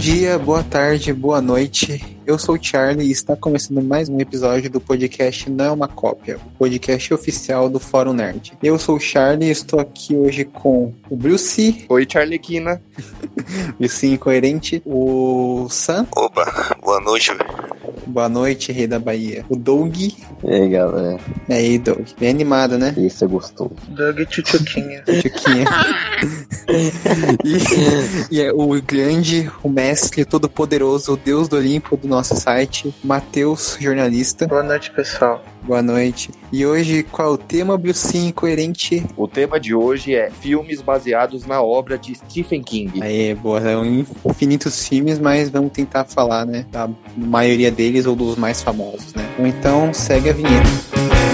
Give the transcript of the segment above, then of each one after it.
dia, boa tarde, boa noite. Eu sou o Charlie e está começando mais um episódio do podcast Não é uma Cópia, o podcast oficial do Fórum Nerd. Eu sou o Charlie e estou aqui hoje com o Bruce. Oi, Charlie Quina. Bruce Incoerente. O Sam. Opa, boa noite. Boa noite, Rei da Bahia. O Doug. E aí, galera. E aí, Doug. Bem animado, né? Isso é gostoso. Doug Tchutchuquinha. Tchutchuquinha. e, e é o grande, o mestre todo-poderoso, o deus do Olimpo do nosso site, Matheus, jornalista. Boa noite, pessoal. Boa noite. E hoje, qual é o tema, Brucinho Incoerente? O tema de hoje é filmes baseados na obra de Stephen King. Aí, boa, são infinitos filmes, mas vamos tentar falar, né, da maioria deles ou dos mais famosos, né? Ou então, segue a vinheta.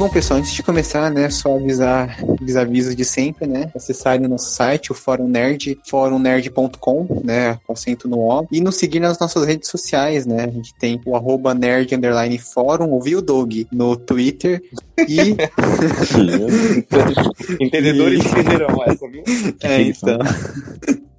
Bom, pessoal, antes de começar, né, só avisar os avisos de sempre, né? Acessarem nosso site, o Fórum Nerd, fórumnerd.com, né, com acento no O, e nos seguir nas nossas redes sociais, né? A gente tem o arroba nerd underline fórum, ouviu o Doug no Twitter e... Entendedores entenderão essa, viu? É, então...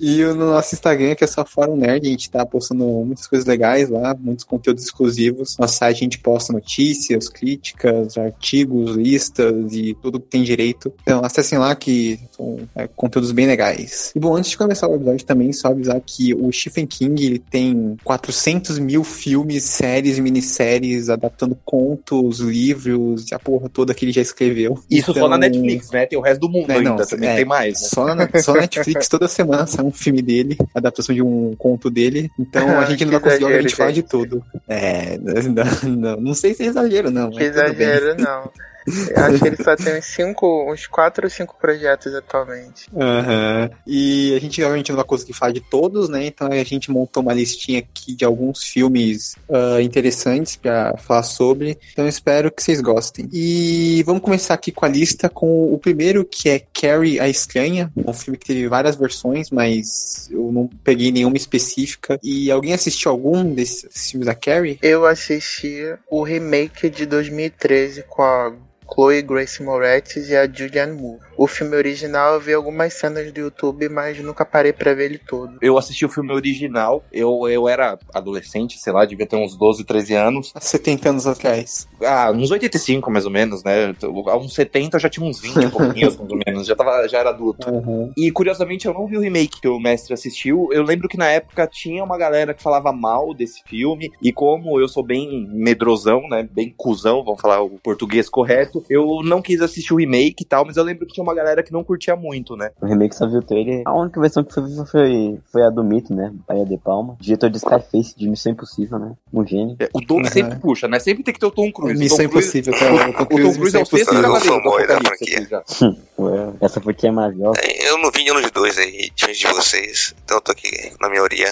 E no nosso Instagram, que é só Fórum Nerd, a gente tá postando muitas coisas legais lá, muitos conteúdos exclusivos. No site a gente posta notícias, críticas, artigos, listas e tudo que tem direito. Então acessem lá que são é, conteúdos bem legais. E bom, antes de começar o episódio também, só avisar que o Stephen King ele tem 400 mil filmes, séries, minisséries, adaptando contos, livros e a porra toda que ele já escreveu. Isso então... só na então, Netflix, né? Tem o resto do mundo é, ainda, não, também é, tem mais. Né? Só na só Netflix toda semana semana sai um filme dele, adaptação de um conto dele. Então a gente não vai conseguir a gente falar de tudo. É, não, não, não sei se é exagero, não. Que exagero, não. Eu acho que ele só tem uns cinco, uns quatro ou cinco projetos atualmente. Uhum. E a gente realmente não vai conseguir falar de todos, né? Então a gente montou uma listinha aqui de alguns filmes uh, interessantes para falar sobre. Então espero que vocês gostem. E vamos começar aqui com a lista com o primeiro que é Carrie a Estranha, um filme que teve várias versões, mas eu não peguei nenhuma específica. E alguém assistiu algum desses filmes da Carrie? Eu assisti o remake de 2013 com a Chloe Grace Moretz e a Julianne Moore. O filme original eu vi algumas cenas do YouTube, mas nunca parei para ver ele todo. Eu assisti o filme original, eu, eu era adolescente, sei lá, devia ter uns 12, 13 anos. Há 70 anos atrás. Ah, uns 85 mais ou menos, né? Há uns 70 eu já tinha uns 20 pouquinhos, mais ou menos, já, tava, já era adulto. Uhum. E curiosamente eu não vi o remake que o mestre assistiu. Eu lembro que na época tinha uma galera que falava mal desse filme, e como eu sou bem medrosão, né? Bem cuzão, vamos falar o português correto, eu não quis assistir o remake e tal, mas eu lembro que tinha uma galera que não curtia muito, né? O remake só viu o trailer. A única versão que foi foi, foi a do Mito, né? Bahia de Palma. Diretor de Skyface, de Missão Impossível, né? Um gênio. É, o Doug uhum. sempre puxa, né? Sempre tem que ter o Tom Cruise. Missão Tom Impossível, cara. O Tom Cruise, o Tom Cruise é o sexto cavaleiro da franquia. Ué, essa foi a maior. É, eu não vi nenhum dos dois aí, diante de vocês. Então eu tô aqui na maioria.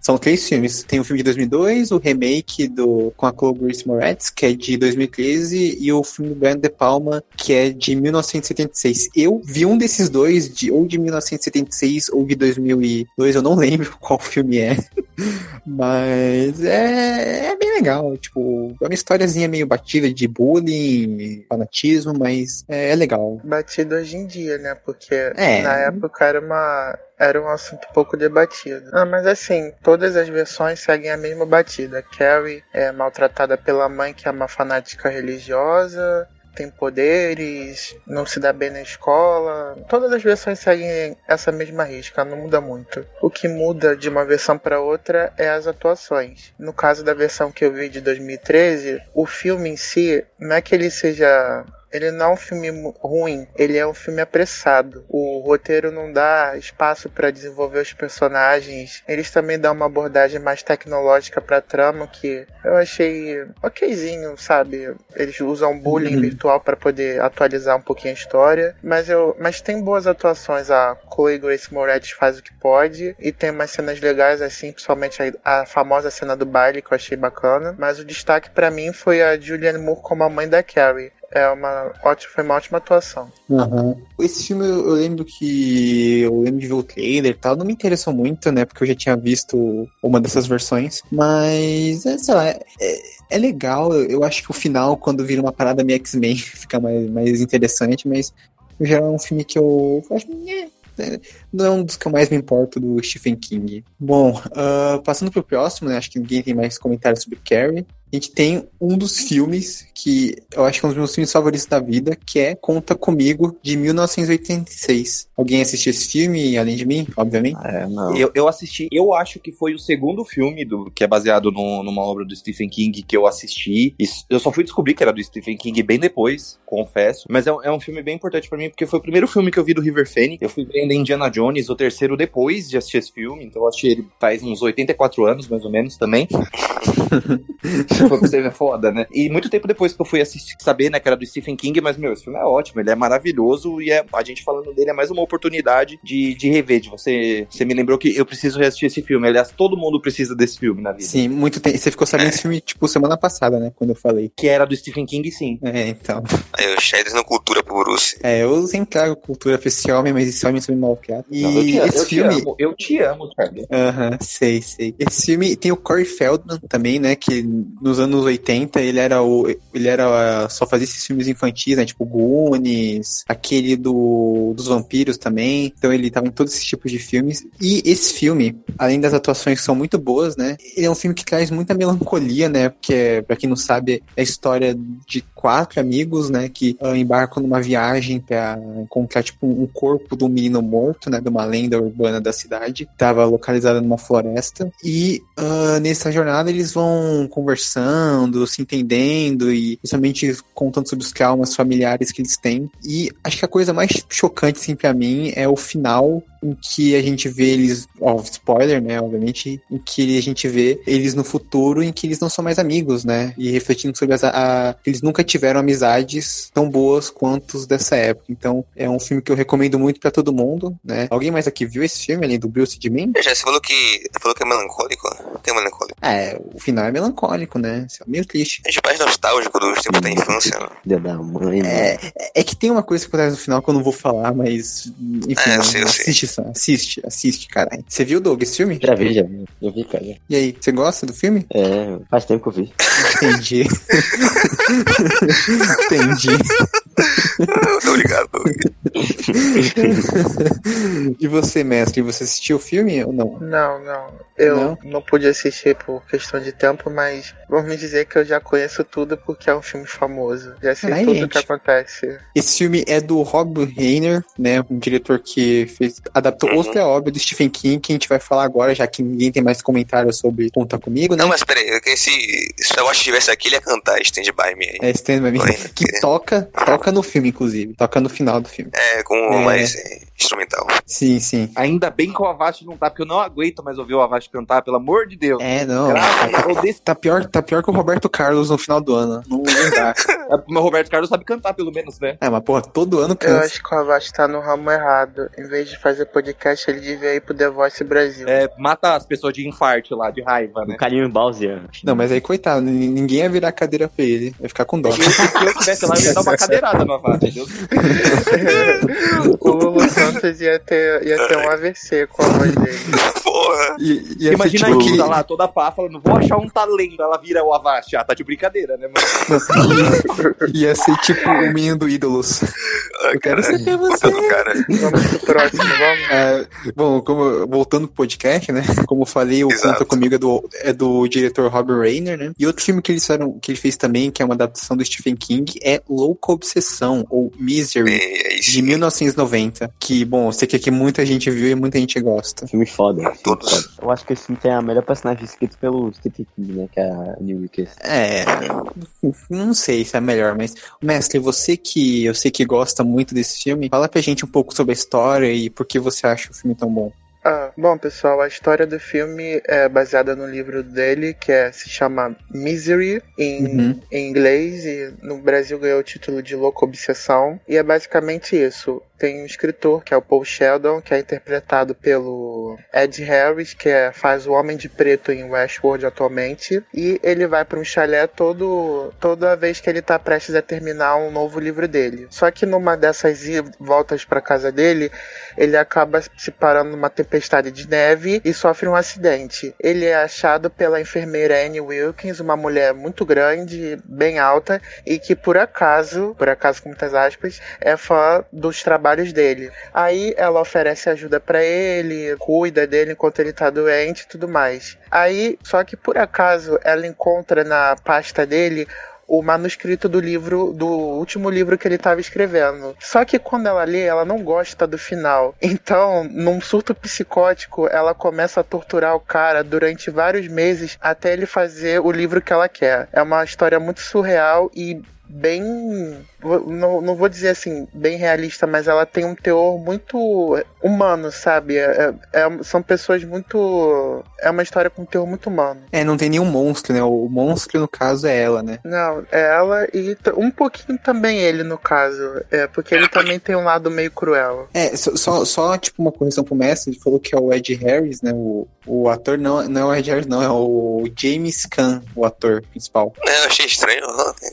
São três filmes. Tem o filme de 2002, o remake do, com a Chloe Grace Moretz, que é de 2013, e o filme do Brian De Palma, que é de 1976. Eu vi um desses dois, de, ou de 1976 ou de 2002, eu não lembro qual filme é. Mas é, é bem legal. Tipo, é uma historiazinha meio batida de bullying, fanatismo, mas é, é legal. Batido hoje em dia, né? Porque é. na época era uma era um assunto pouco debatido. Ah, mas assim, todas as versões seguem a mesma batida. Carrie é maltratada pela mãe, que é uma fanática religiosa tem poderes, não se dá bem na escola. Todas as versões seguem essa mesma risca, não muda muito. O que muda de uma versão para outra é as atuações. No caso da versão que eu vi de 2013, o filme em si não é que ele seja ele não é um filme ruim, ele é um filme apressado. O roteiro não dá espaço para desenvolver os personagens. Eles também dão uma abordagem mais tecnológica para trama que eu achei okzinho, sabe? Eles usam bullying uhum. virtual para poder atualizar um pouquinho a história, mas eu, mas tem boas atuações. A Chloe Grace Moretz faz o que pode e tem umas cenas legais assim, principalmente a, a famosa cena do baile que eu achei bacana. Mas o destaque para mim foi a Julianne Moore como a mãe da Carrie é uma ótima, foi uma ótima atuação. Uhum. Esse filme eu, eu, lembro que eu lembro de ver o trailer e tal, não me interessou muito, né? Porque eu já tinha visto uma dessas versões. Mas, é, sei lá, é, é legal. Eu acho que o final, quando vira uma parada meio X-Men, fica mais, mais interessante, mas já é um filme que eu acho. É, não é um dos que eu mais me importo do Stephen King. Bom, uh, passando pro próximo, né? Acho que ninguém tem mais comentários sobre Carrie a gente tem um dos filmes que eu acho que é um dos meus filmes favoritos da vida, que é Conta Comigo, de 1986. Alguém assistiu esse filme, além de mim, obviamente? É, não. Eu, eu assisti, eu acho que foi o segundo filme do, que é baseado no, numa obra do Stephen King que eu assisti. E eu só fui descobrir que era do Stephen King bem depois, confesso. Mas é, é um filme bem importante para mim, porque foi o primeiro filme que eu vi do River Phoenix. Eu fui vendo Indiana Jones, o terceiro depois de assistir esse filme, então eu assisti ele faz uns 84 anos, mais ou menos, também. foi pra você ver foda, né? E muito tempo depois que eu fui assistir, saber, né, que era do Stephen King, mas, meu, esse filme é ótimo, ele é maravilhoso e é, a gente falando dele é mais uma oportunidade de, de rever, de você, você me lembrou que eu preciso reassistir esse filme. Aliás, todo mundo precisa desse filme na vida. Sim, muito tempo. Você ficou sabendo desse filme, tipo, semana passada, né, quando eu falei. Que era do Stephen King, sim. É, então. Aí, o Shaders não cultura pro Bruce. É, eu sempre trago cultura pra esse homem, mas esse homem é mal criado. E não, eu te, esse eu filme... Te amo, eu te amo, cara. Aham, uh -huh, sei, sei. Esse filme tem o Corey Feldman também, né, que nos anos 80 ele era o. Ele era. Só fazia esses filmes infantis, né? Tipo Goonies, aquele do, dos vampiros também. Então ele tava em todos esses tipos de filmes. E esse filme, além das atuações que são muito boas, né? Ele é um filme que traz muita melancolia, né? Porque, pra quem não sabe, é a história de quatro amigos, né? Que uh, embarcam numa viagem pra encontrar, tipo, um corpo de um menino morto, né? De uma lenda urbana da cidade. Tava localizada numa floresta. E uh, nessa jornada eles vão conversando, se entendendo e principalmente contando sobre os traumas familiares que eles têm. E acho que a coisa mais chocante, assim, pra mim é o final em que a gente vê eles, ó, spoiler, né, obviamente, em que a gente vê eles no futuro em que eles não são mais amigos, né, e refletindo sobre as, a, eles nunca tiveram amizades tão boas quanto os dessa época. Então, é um filme que eu recomendo muito para todo mundo, né. Alguém mais aqui viu esse filme, além do Bruce de mim? Já, você falou que, falou que é melancólico, tem melancólico. É, o final é melancólico, né, é meio triste. A gente mais nostálgico dos tempos da infância, né? Dia da mãe, é, é que tem uma coisa que acontece no final que eu não vou falar, mas, enfim, é, eu sei, eu assiste, sei. assiste, assiste, caralho. Você viu, Doug, esse filme? Já vi, já vi. Eu vi, cara. E aí, você gosta do filme? É, faz tempo que eu vi. Entendi. Entendi. Obrigado. e você, mestre, você assistiu o filme ou não? Não, não. Eu não? não pude assistir por questão de tempo, mas vamos dizer que eu já conheço tudo porque é um filme famoso. Já sei Ai, tudo o que acontece. Esse filme é do Rob Reiner, né? Um diretor que fez, adaptou uhum. outra obra do Stephen King, que a gente vai falar agora, já que ninguém tem mais comentários sobre Conta Comigo, né? Não, mas peraí, se, se eu acho que estivesse aqui, ele ia cantar Stand By Me. É, Stand By Me. Que toca, toca no filme, inclusive. Toca no final do filme. É, com é... mais instrumental. Sim, sim. Ainda bem que o Avast não tá, porque eu não aguento mais ouvir o Avast cantar, pelo amor de Deus. É, não. Graças, tá, pior, tá pior que o Roberto Carlos no final do ano. Não, dá. É, mas o Roberto Carlos sabe cantar, pelo menos, né? É, mas porra, todo ano canta. Eu acho que o Avast tá no ramo errado. Em vez de fazer podcast, ele devia ir pro The Voice Brasil. É, mata as pessoas de infarto lá, de raiva, né? O carinho Bowser. Não, mas aí, coitado, ninguém ia virar cadeira pra ele. Vai ficar com dó. Se eu tivesse lá, eu ia dar uma cadeirada no Avast, entendeu? o Lulu Santos ia ter, ia ter um AVC com a voz dele. Porra! E, e Imagina tipo, a Ida lá, toda pá, falando, vou achar um talento. Ela vira o Avast. Ah, tá de brincadeira, né, mano? ia ser tipo o menino do Ídolos. Eu quero ser você. Cara. Vamos pro próximo, vamos. É, bom, como, voltando pro podcast, né? Como eu falei, o Exato. Conta Comigo é do, é do diretor Robert Rayner, né? E outro filme que eles fizeram, que ele fez também, que é uma adaptação do Stephen King, é Louca Obsessão, ou Misery, é, é de 1990. Que, bom, eu sei que aqui muita gente viu e muita gente gosta. Filme foda. Todos. Foda. Eu acho que esse filme tem a melhor personagem escrito pelo Stephen King, né? Que é a New Wickers. É, não sei se é melhor, mas, mestre, você que eu sei que gosta muito desse filme, fala pra gente um pouco sobre a história e por que você acha o filme tão bom. Ah, bom, pessoal, a história do filme é baseada no livro dele, que é, se chama Misery, em, uhum. em inglês, e no Brasil ganhou o título de Louca Obsessão. E é basicamente isso tem um escritor, que é o Paul Sheldon, que é interpretado pelo Ed Harris, que é, faz o Homem de Preto em Westworld atualmente. E ele vai para um chalé todo, toda vez que ele está prestes a terminar um novo livro dele. Só que numa dessas voltas para casa dele, ele acaba se parando numa tempestade de neve e sofre um acidente. Ele é achado pela enfermeira Annie Wilkins, uma mulher muito grande, bem alta, e que por acaso, por acaso com muitas aspas, é fã dos trabalhos dele. Aí ela oferece ajuda para ele, cuida dele enquanto ele tá doente e tudo mais. Aí, só que por acaso ela encontra na pasta dele o manuscrito do livro, do último livro que ele estava escrevendo. Só que quando ela lê, ela não gosta do final. Então, num surto psicótico, ela começa a torturar o cara durante vários meses até ele fazer o livro que ela quer. É uma história muito surreal e bem não, não vou dizer assim, bem realista, mas ela tem um teor muito humano, sabe? É, é, é, são pessoas muito. É uma história com um teor muito humano. É, não tem nenhum monstro, né? O monstro, no caso, é ela, né? Não, é ela e um pouquinho também ele, no caso. É, porque ele também tem um lado meio cruel. É, só, só tipo, uma correção pro mestre, ele falou que é o Ed Harris, né? O, o ator não, não é o Ed Harris, não, é o James Caan, o ator principal. É, eu achei estranho.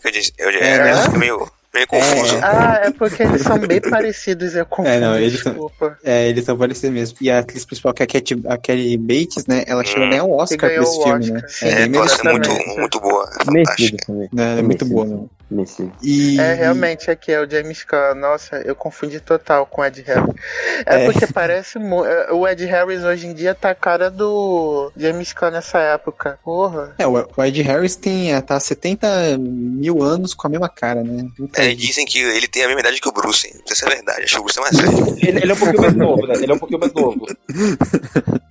Eu disse, eu, é, é, meio Meio confuso. É, ah, é porque eles são bem parecidos, é confuso, é, não, eles desculpa. São, é, eles são parecidos mesmo. E a atriz principal, que é a, Cat, a Kelly Bates, né, ela hum. chegou nem ao Oscar por esse filme, né? Sim, é, é muito, muito boa. É Não, é muito boa. E... É, realmente, aqui é o James Caan. Nossa, eu confundi total com o Ed Harris. É, é. porque parece. É, o Ed Harris hoje em dia tá a cara do James Caan nessa época. Porra. É, o Ed Harris tem. É, tá 70 mil anos com a mesma cara, né? É, dizem que ele tem a mesma idade que o Bruce. Não sei se é verdade. Acho que o Bruce é mais velho. ele, ele é um pouquinho mais novo, né? Ele é um pouquinho mais novo.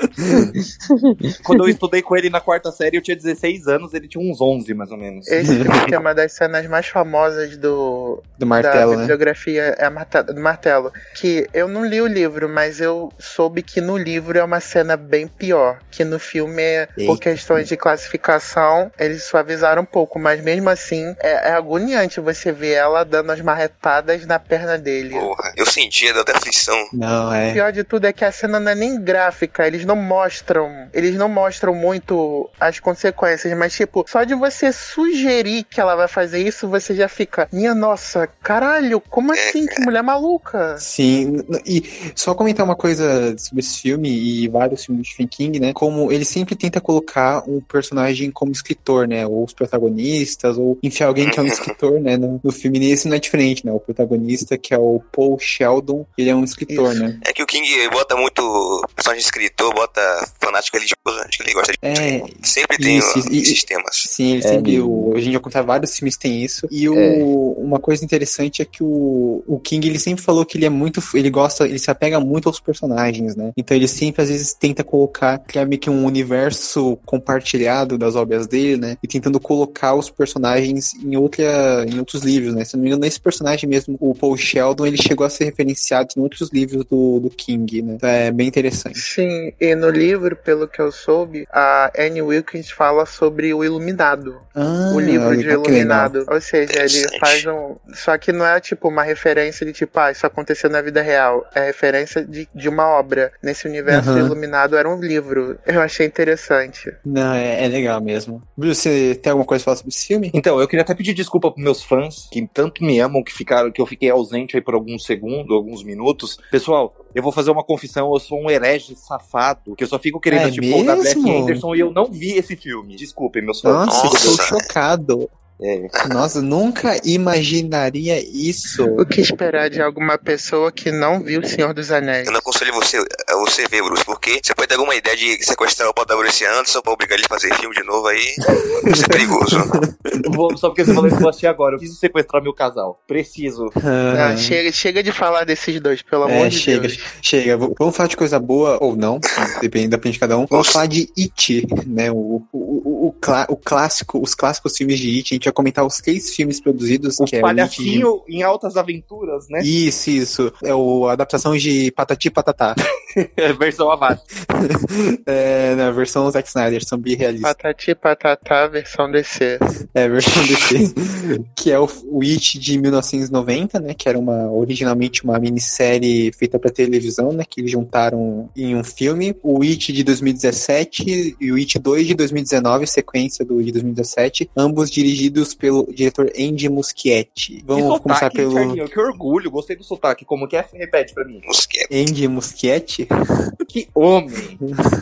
Quando eu estudei com ele na quarta série, eu tinha 16 anos, ele tinha uns 11, mais ou menos. Esse filme é uma das cenas mais famosas do, do martelo, da bibliografia, né? é a martelo, do martelo. Que eu não li o livro, mas eu soube que no livro é uma cena bem pior. Que no filme, Eita. por questões de classificação, eles suavizaram um pouco, mas mesmo assim é, é agoniante você ver ela dando as marretadas na perna dele. Porra, eu sentia da aflição. Não, é. O pior de tudo é que a cena não é nem gráfica, eles não mostram, eles não mostram muito as consequências, mas tipo, só de você sugerir que ela vai fazer isso, você já fica, minha nossa, caralho, como assim? Que mulher maluca. Sim, e só comentar uma coisa sobre esse filme e vários filmes de Stephen King, né? Como ele sempre tenta colocar um personagem como escritor, né? Ou os protagonistas, ou enfiar alguém que é um escritor, né? No, no filme, e esse não é diferente, né? O protagonista, que é o Paul Sheldon, ele é um escritor, Isso. né? É que o King bota muito personagem escritor, bota fanático religioso, acho que ele gosta de. É, sempre tem isso, um, e, sistemas. Sim, ele é, sempre. O, a gente já contar vários filmes tem isso. E o, é. uma coisa interessante é que o, o King ele sempre falou que ele é muito. Ele gosta, ele se apega muito aos personagens, né? Então ele sempre às vezes tenta colocar, criar meio que um universo compartilhado das obras dele, né? E tentando colocar os personagens em, outra, em outros livros, né? Se não me engano, esse personagem mesmo, o Paul Sheldon, ele chegou a ser referenciado em outros livros do, do King, né? Então é bem interessante. Sim, e no livro, pelo que eu soube, a Anne Wilkins fala sobre o Iluminado. Ah, o livro de Iluminado. Ou seja, ele faz um. Só que não é tipo uma referência de tipo, ah, isso aconteceu na vida real. É referência de, de uma obra. Nesse universo uhum. Iluminado era um livro. Eu achei interessante. Não, é, é legal mesmo. Bruce, você tem alguma coisa pra falar sobre esse filme? Então, eu queria até pedir desculpa pros meus fãs que tanto me amam que ficaram, que eu fiquei ausente aí por alguns segundos, alguns minutos. Pessoal, eu vou fazer uma confissão, eu sou um herege safado, que eu só fico querendo, é tipo, da Black Anderson e eu não vi esse filme. Desculpem, meus fãs. Nossa, Nossa. estou chocado. É. Nossa, nunca imaginaria isso. O que esperar de alguma pessoa que não viu O Senhor dos Anéis? Eu não aconselho você a você ver, Bruce, porque você pode ter alguma ideia de sequestrar o Paul Bruce Anderson pra obrigar ele a fazer filme de novo aí. Isso é perigoso. Vou, só porque você falou que eu agora. Eu preciso sequestrar meu casal. Preciso. Ah, chega, chega de falar desses dois, pelo é, amor de chega, Deus. Chega, vamos falar de coisa boa ou não, depende da opinião de cada um. Vamos falar de It, né? O, o, o, o, o clássico, os clássicos filmes de It. A gente vai comentar os três filmes produzidos. O que palhacinho é o em altas aventuras, né? Isso, isso. É o, a adaptação de Patati Patatá. É versão Avast. é, na versão Zack Snyder, são birrealistas. Patati patatá, versão DC. É, versão DC. que é o, o It de 1990, né? Que era uma, originalmente uma minissérie feita pra televisão, né? Que eles juntaram em um filme. O It de 2017 e o It 2 de 2019, sequência do de 2017. Ambos dirigidos pelo diretor Andy Muschietti. Vamos sotaque, começar pelo... Charlinho, que orgulho, gostei do sotaque. Como que é? Repete pra mim. Muschietti. Andy Muschietti? que homem!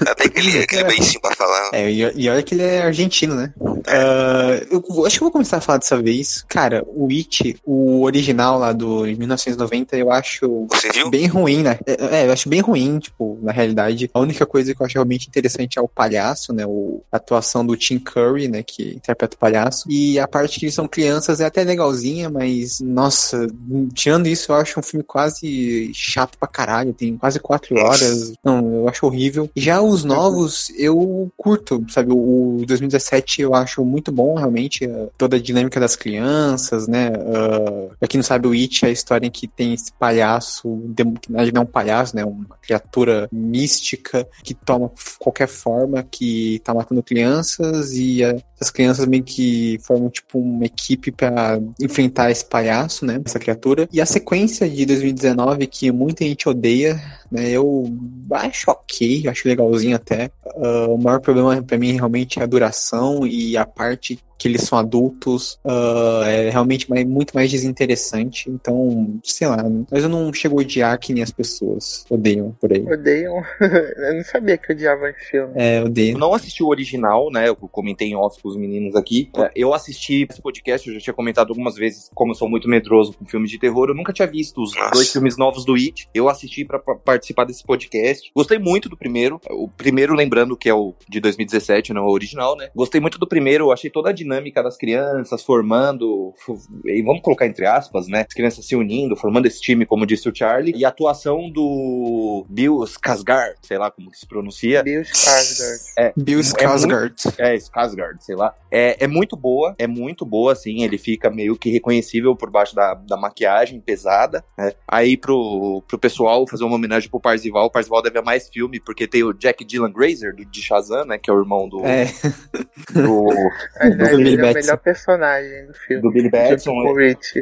Até aquele, aquele beicinho pra falar. É, e, olha que ele é argentino, né? Uh, eu acho que eu vou começar a falar dessa vez. Cara, o It, o original lá do 1990, eu acho bem ruim, né? É, é, eu acho bem ruim, tipo, na realidade. A única coisa que eu acho realmente interessante é o palhaço, né? O, a atuação do Tim Curry, né? Que interpreta o palhaço. E a parte que eles são crianças é até legalzinha, mas, nossa, tirando isso, eu acho um filme quase chato pra caralho. Tem quase quatro horas. Não, eu acho horrível. Já os novos, eu curto, sabe? O 2017 eu acho muito bom, realmente. Eh, toda a dinâmica das crianças, né? Uh, pra quem não sabe, o It é a história em que tem esse palhaço, que na verdade não é um palhaço, né? Uma criatura mística que toma qualquer forma, que tá matando crianças e uh, as crianças meio que formam tipo uma equipe para enfrentar esse palhaço, né? Essa criatura. E a sequência de 2019 que muita gente odeia, né? Eu acho ok, acho legalzinho até. Uh, o maior problema para mim realmente é a duração e a parte que eles são adultos, uh, é realmente mais, muito mais desinteressante. Então, sei lá, mas eu não chego a odiar que nem as pessoas odeiam por aí. Odeiam? eu não sabia que odiava esse filme. É, odeio. Eu não assisti o original, né? Eu comentei em off com os meninos aqui. É, eu assisti esse podcast, eu já tinha comentado algumas vezes, como eu sou muito medroso com filmes de terror, eu nunca tinha visto os Nossa. dois filmes novos do It. Eu assisti para participar desse podcast. Gostei muito do primeiro. O primeiro, lembrando que é o de 2017, não é o original, né? Gostei muito do primeiro, eu achei toda a dinâmica das crianças formando, e vamos colocar entre aspas, né? As crianças se unindo, formando esse time, como disse o Charlie, e a atuação do Bill Skarsgård, sei lá como que se pronuncia. Bill Skarsgård. É, Bill Skarsgård. É, é, Skarsgård, sei lá. É, é muito boa, é muito boa, assim, ele fica meio que reconhecível por baixo da, da maquiagem pesada, né? Aí pro, pro pessoal fazer uma homenagem pro Parzival, o Parzival deve amar mais filme, porque tem o Jack Dylan Grazer, do, de Shazam, né, que é o irmão do... É. Do, do, Billy é o melhor personagem do filme. Do Billy Batson.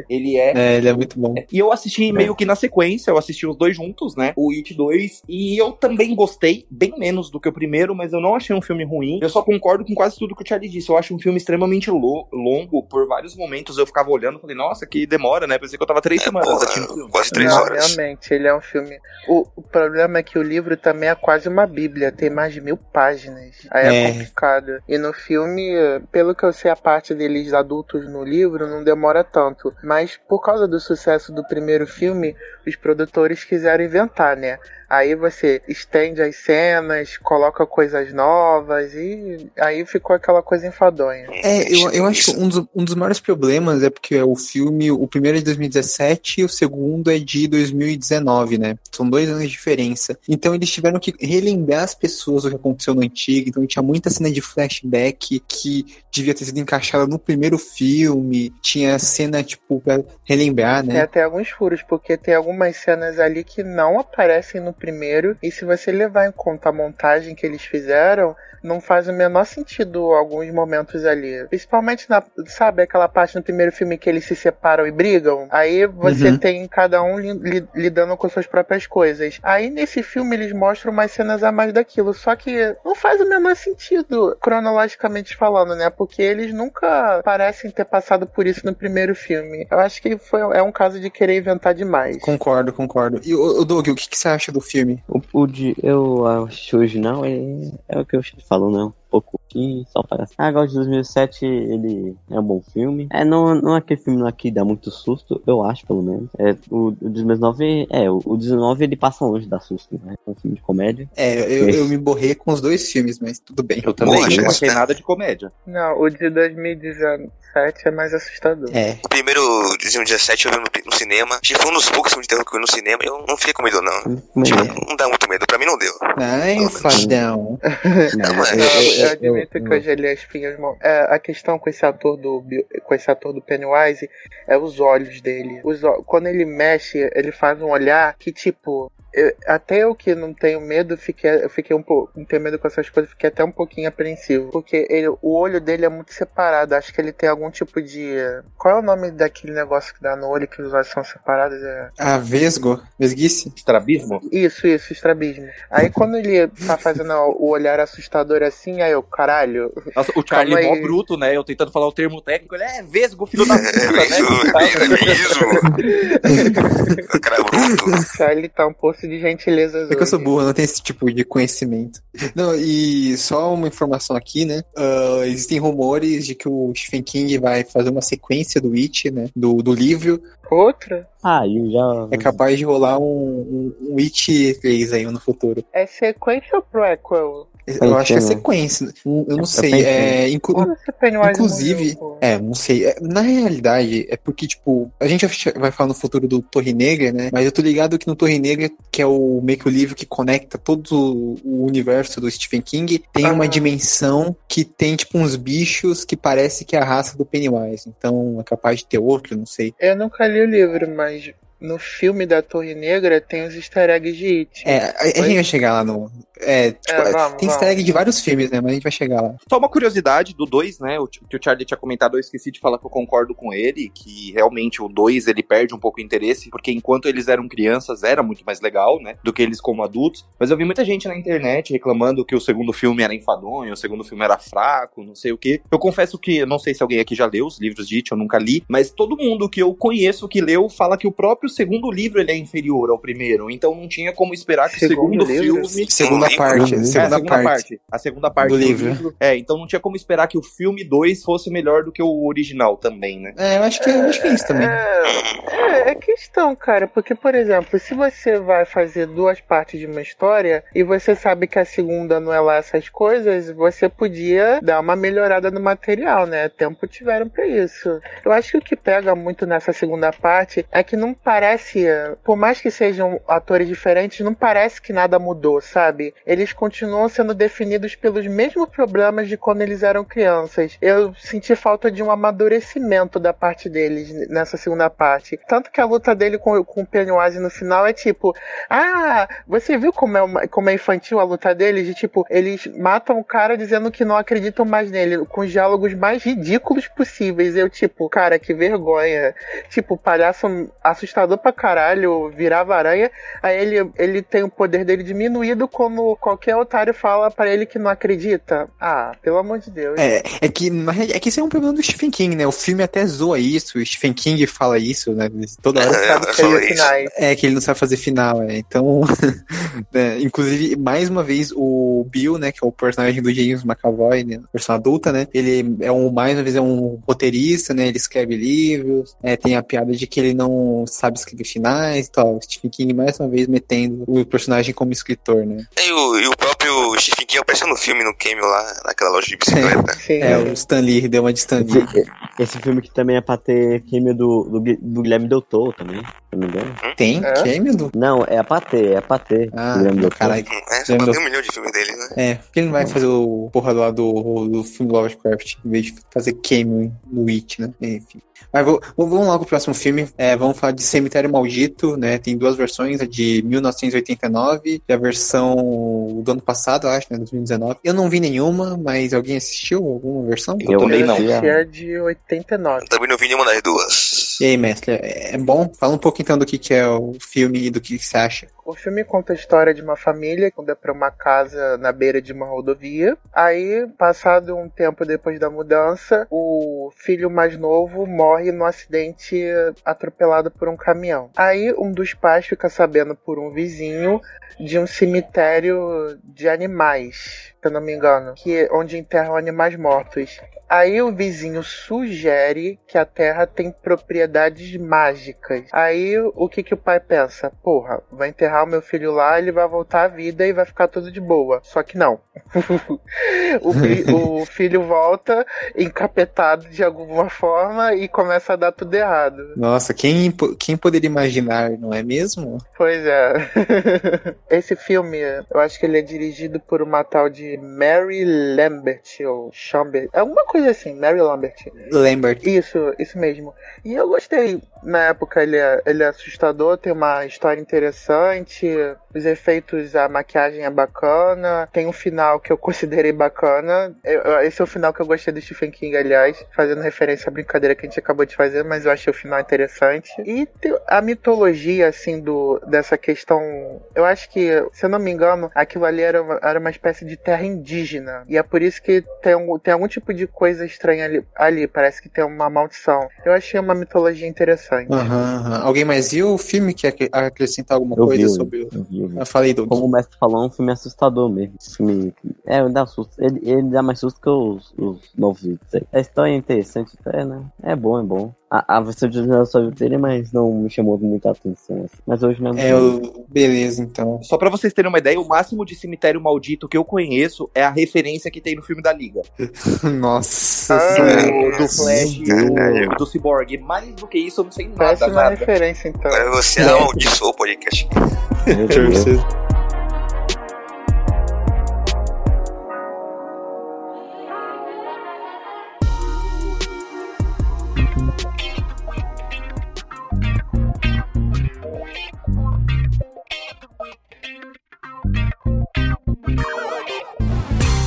Ele é... É, ele é muito bom. E eu assisti é. meio que na sequência, eu assisti os dois juntos, né, o It 2, e eu também gostei, bem menos do que o primeiro, mas eu não achei um filme ruim. Eu só concordo com quase tudo que o Charlie disse. Eu acho um filme extremamente lo longo, por vários momentos eu ficava olhando e falei, nossa, que demora, né? Pensei que eu tava três é, semanas porra, assistindo o filme. Quase três não, horas. Realmente, ele é um filme. O, o problema é que o livro também é quase uma bíblia, tem mais de mil páginas. Aí é, é complicado. E no filme, pelo que eu sei, a parte deles adultos no livro não demora tanto. Mas por causa do sucesso do primeiro filme, os produtores quiseram inventar, né? Aí você estende as cenas, coloca coisas novas e aí ficou aquela coisa enfadonha. É, eu, eu acho que um dos, um dos maiores problemas é porque o filme, o primeiro é de 2017 e o segundo é de 2019, né? São dois anos de diferença. Então eles tiveram que relembrar as pessoas o que aconteceu no antigo, então tinha muita cena de flashback que devia ter sido encaixada no primeiro filme, tinha cena, tipo, pra relembrar, né? Tem até alguns furos, porque tem algumas cenas ali que não aparecem no primeiro, e se você levar em conta a montagem que eles fizeram, não faz o menor sentido alguns momentos ali. Principalmente na, sabe, aquela parte no primeiro filme que eles se separam e brigam? Aí você uhum. tem cada um li, li, lidando com suas próprias coisas. Aí nesse filme eles mostram umas cenas a mais daquilo, só que não faz o menor sentido, cronologicamente falando, né? Porque eles nunca parecem ter passado por isso no primeiro filme. Eu acho que foi, é um caso de querer inventar demais. Concordo, concordo. E o, Doug, o que, que você acha do filme? O, o de, eu acho original é, é o que eu falou, não pouco aqui, só para Ah, agora de 2007 ele é um bom filme. É, não, não é aquele filme que dá muito susto, eu acho, pelo menos. É, o, o 2009, é, o, o 19 ele passa longe da susto, né? É um filme de comédia. É, eu, eu me borrei com os dois filmes, mas tudo bem. Eu também não achei nada de comédia. Não, o de 2017 é mais assustador. É. O primeiro de 2017 eu vi no, no cinema. Tipo, foi um dos poucos filmes de terror que eu vi no cinema. Eu não fiquei com medo, não. Tipo, não dá muito medo. Pra mim não deu. Ai, fadão. não, não, é, eu admito eu, que eu gelei as pinhas. É, a questão com esse ator do com esse ator do Pennywise é os olhos dele. Os, quando ele mexe, ele faz um olhar que tipo eu, até eu que não tenho medo, fiquei, eu fiquei um pouco. Não tenho medo com essas coisas, fiquei até um pouquinho apreensivo. Porque ele, o olho dele é muito separado. Acho que ele tem algum tipo de. Qual é o nome daquele negócio que dá no olho que os olhos são separados? É... Ah, vesgo? Vesguice? Estrabismo? Isso, isso, estrabismo. Aí quando ele tá fazendo o olhar assustador assim, aí eu, caralho. Nossa, o Charlie é mó bruto, né? Eu tentando falar o termo técnico, ele é vesgo, filho da puta, né? É cara bruto. O Charlie tá um de gentileza. É que eu sou burro, não tenho esse tipo de conhecimento. Não, e só uma informação aqui, né? Uh, existem rumores de que o Stephen King vai fazer uma sequência do It, né? Do, do livro. Outra? Ah, eu já. É capaz de rolar um, um, um It 3 aí no futuro. É sequência ou prequel? Eu acho que é sequência. Eu não sei. É, inclu inclusive, é, não sei. É, na realidade, é porque, tipo, a gente vai falar no futuro do Torre Negra, né? Mas eu tô ligado que no Torre Negra, que é o meio que o livro que conecta todo o universo do Stephen King, tem ah. uma dimensão que tem, tipo, uns bichos que parece que é a raça do Pennywise. Então é capaz de ter outro, não sei. Eu nunca li o livro, mas no filme da Torre Negra tem os easter eggs de It. É, a, a gente vai chegar lá no, é, tipo, é, vamos, tem easter egg de vários filmes, né? Mas a gente vai chegar lá. Só uma curiosidade do 2, né? O que o Charlie tinha comentado, eu esqueci de falar que eu concordo com ele, que realmente o 2 ele perde um pouco o interesse, porque enquanto eles eram crianças era muito mais legal, né? Do que eles como adultos. Mas eu vi muita gente na internet reclamando que o segundo filme era enfadonho, o segundo filme era fraco, não sei o que. Eu confesso que, eu não sei se alguém aqui já leu os livros de It, eu nunca li, mas todo mundo que eu conheço que leu fala que o próprio segundo livro ele é inferior ao primeiro, então não tinha como esperar que segundo o segundo livro... filme... Segunda segunda parte. Segunda, é, a segunda parte. parte. A segunda parte do, do livro. livro. É, então não tinha como esperar que o filme 2 fosse melhor do que o original também, né? É, eu acho que, eu acho que é isso também. É, é questão, cara, porque, por exemplo, se você vai fazer duas partes de uma história e você sabe que a segunda não é lá essas coisas, você podia dar uma melhorada no material, né? Tempo tiveram para isso. Eu acho que o que pega muito nessa segunda parte é que não parece, por mais que sejam atores diferentes, não parece que nada mudou, sabe? eles continuam sendo definidos pelos mesmos problemas de quando eles eram crianças. Eu senti falta de um amadurecimento da parte deles nessa segunda parte. Tanto que a luta dele com, com o Pennywise no final é tipo: Ah, você viu como é, uma, como é infantil a luta deles? De tipo, eles matam o cara dizendo que não acreditam mais nele, com os diálogos mais ridículos possíveis. Eu, tipo, cara, que vergonha. Tipo, palhaço assustador pra caralho, virava aranha. Aí ele, ele tem o poder dele diminuído como qualquer otário fala para ele que não acredita. Ah, pelo amor de Deus. É, é que, é que isso é um problema do Stephen King, né? O filme até zoa isso, o Stephen King fala isso, né? Toda hora. sabe que finais. É, que ele não sabe fazer final, é. Então, né? inclusive, mais uma vez, o Bill, né, que é o personagem do James McAvoy, né, versão adulta, né? Ele é um, mais uma vez, é um roteirista, né? Ele escreve livros, é, tem a piada de que ele não sabe escrever finais e tal. Stephen King, mais uma vez, metendo o personagem como escritor, né? E o, e o próprio Stephen King apareceu no filme, no cameo lá, naquela loja de bicicleta. é, o Stan Lee deu uma de Stan Lee. Esse filme que também é pra ter cameo do, do, do Guilherme Del Toro também, se não me engano. Hum? Tem é? cameo do... Não, é pra ter, é pra ter. Ah, Guilherme caralho. É, só pra ter um milhão de filmes dele, né? É, porque ele não vai fazer o porra lá do, do filme Lovecraft, em vez de fazer cameo no It, né? Enfim. Mas vou, vamos logo pro próximo filme. É, vamos falar de Cemitério Maldito, né? Tem duas versões, a de 1989 e a versão do ano passado, acho, né? 2019. Eu não vi nenhuma, mas alguém assistiu alguma versão? Eu, eu também não. é de 89. Eu também não vi nenhuma das duas. E aí, mestre, é, é bom? Fala um pouco então do que, que é o filme e do que, que você acha. O filme conta a história de uma família que muda para uma casa na beira de uma rodovia. Aí, passado um tempo depois da mudança, o filho mais novo morre num acidente atropelado por um caminhão. Aí, um dos pais fica sabendo por um vizinho de um cemitério de animais, se eu não me engano, que onde enterram animais mortos. Aí o vizinho sugere que a Terra tem propriedades mágicas. Aí o que que o pai pensa? Porra, vai enterrar o meu filho lá, ele vai voltar à vida e vai ficar tudo de boa. Só que não. o, o, filho volta encapetado de alguma forma e começa a dar tudo errado. Nossa, quem, quem poderia imaginar, não é mesmo? Pois é. Esse filme, eu acho que ele é dirigido por uma tal de Mary Lambert ou Chambert. Alguma coisa coisa assim, Mary Lambert. Lambert. Isso, isso mesmo. E eu gostei. Na época ele é, ele é assustador, tem uma história interessante. Os efeitos, a maquiagem é bacana, tem um final que eu considerei bacana. Eu, esse é o final que eu gostei do Stephen King, aliás, fazendo referência à brincadeira que a gente acabou de fazer, mas eu achei o final interessante. E a mitologia, assim, do, dessa questão. Eu acho que, se eu não me engano, aquilo ali era uma, era uma espécie de terra indígena. E é por isso que tem, um, tem algum tipo de coisa estranha ali, ali. Parece que tem uma maldição. Eu achei uma mitologia interessante. Uhum, uhum. Alguém mais viu o filme que acrescentar alguma eu coisa vi, sobre o. Eu, eu, eu falei do. Como o mestre falou, é um filme assustador mesmo. filme. É, dá susto. Ele, ele dá mais susto que os, os novos vídeos aí. A história é interessante, é, né? É bom, é bom. A, a versão de só dele, mas não me chamou muita atenção. Assim. Mas hoje não é. O... Beleza, então. Só pra vocês terem uma ideia, o máximo de cemitério maldito que eu conheço é a referência que tem no filme da Liga. Nossa ah, do Flash, do, do Cyborg. Mais do que isso, eu não sei nada. Péssima nada. referência, então. Você amaldiçoou o podcast. Meu Deus.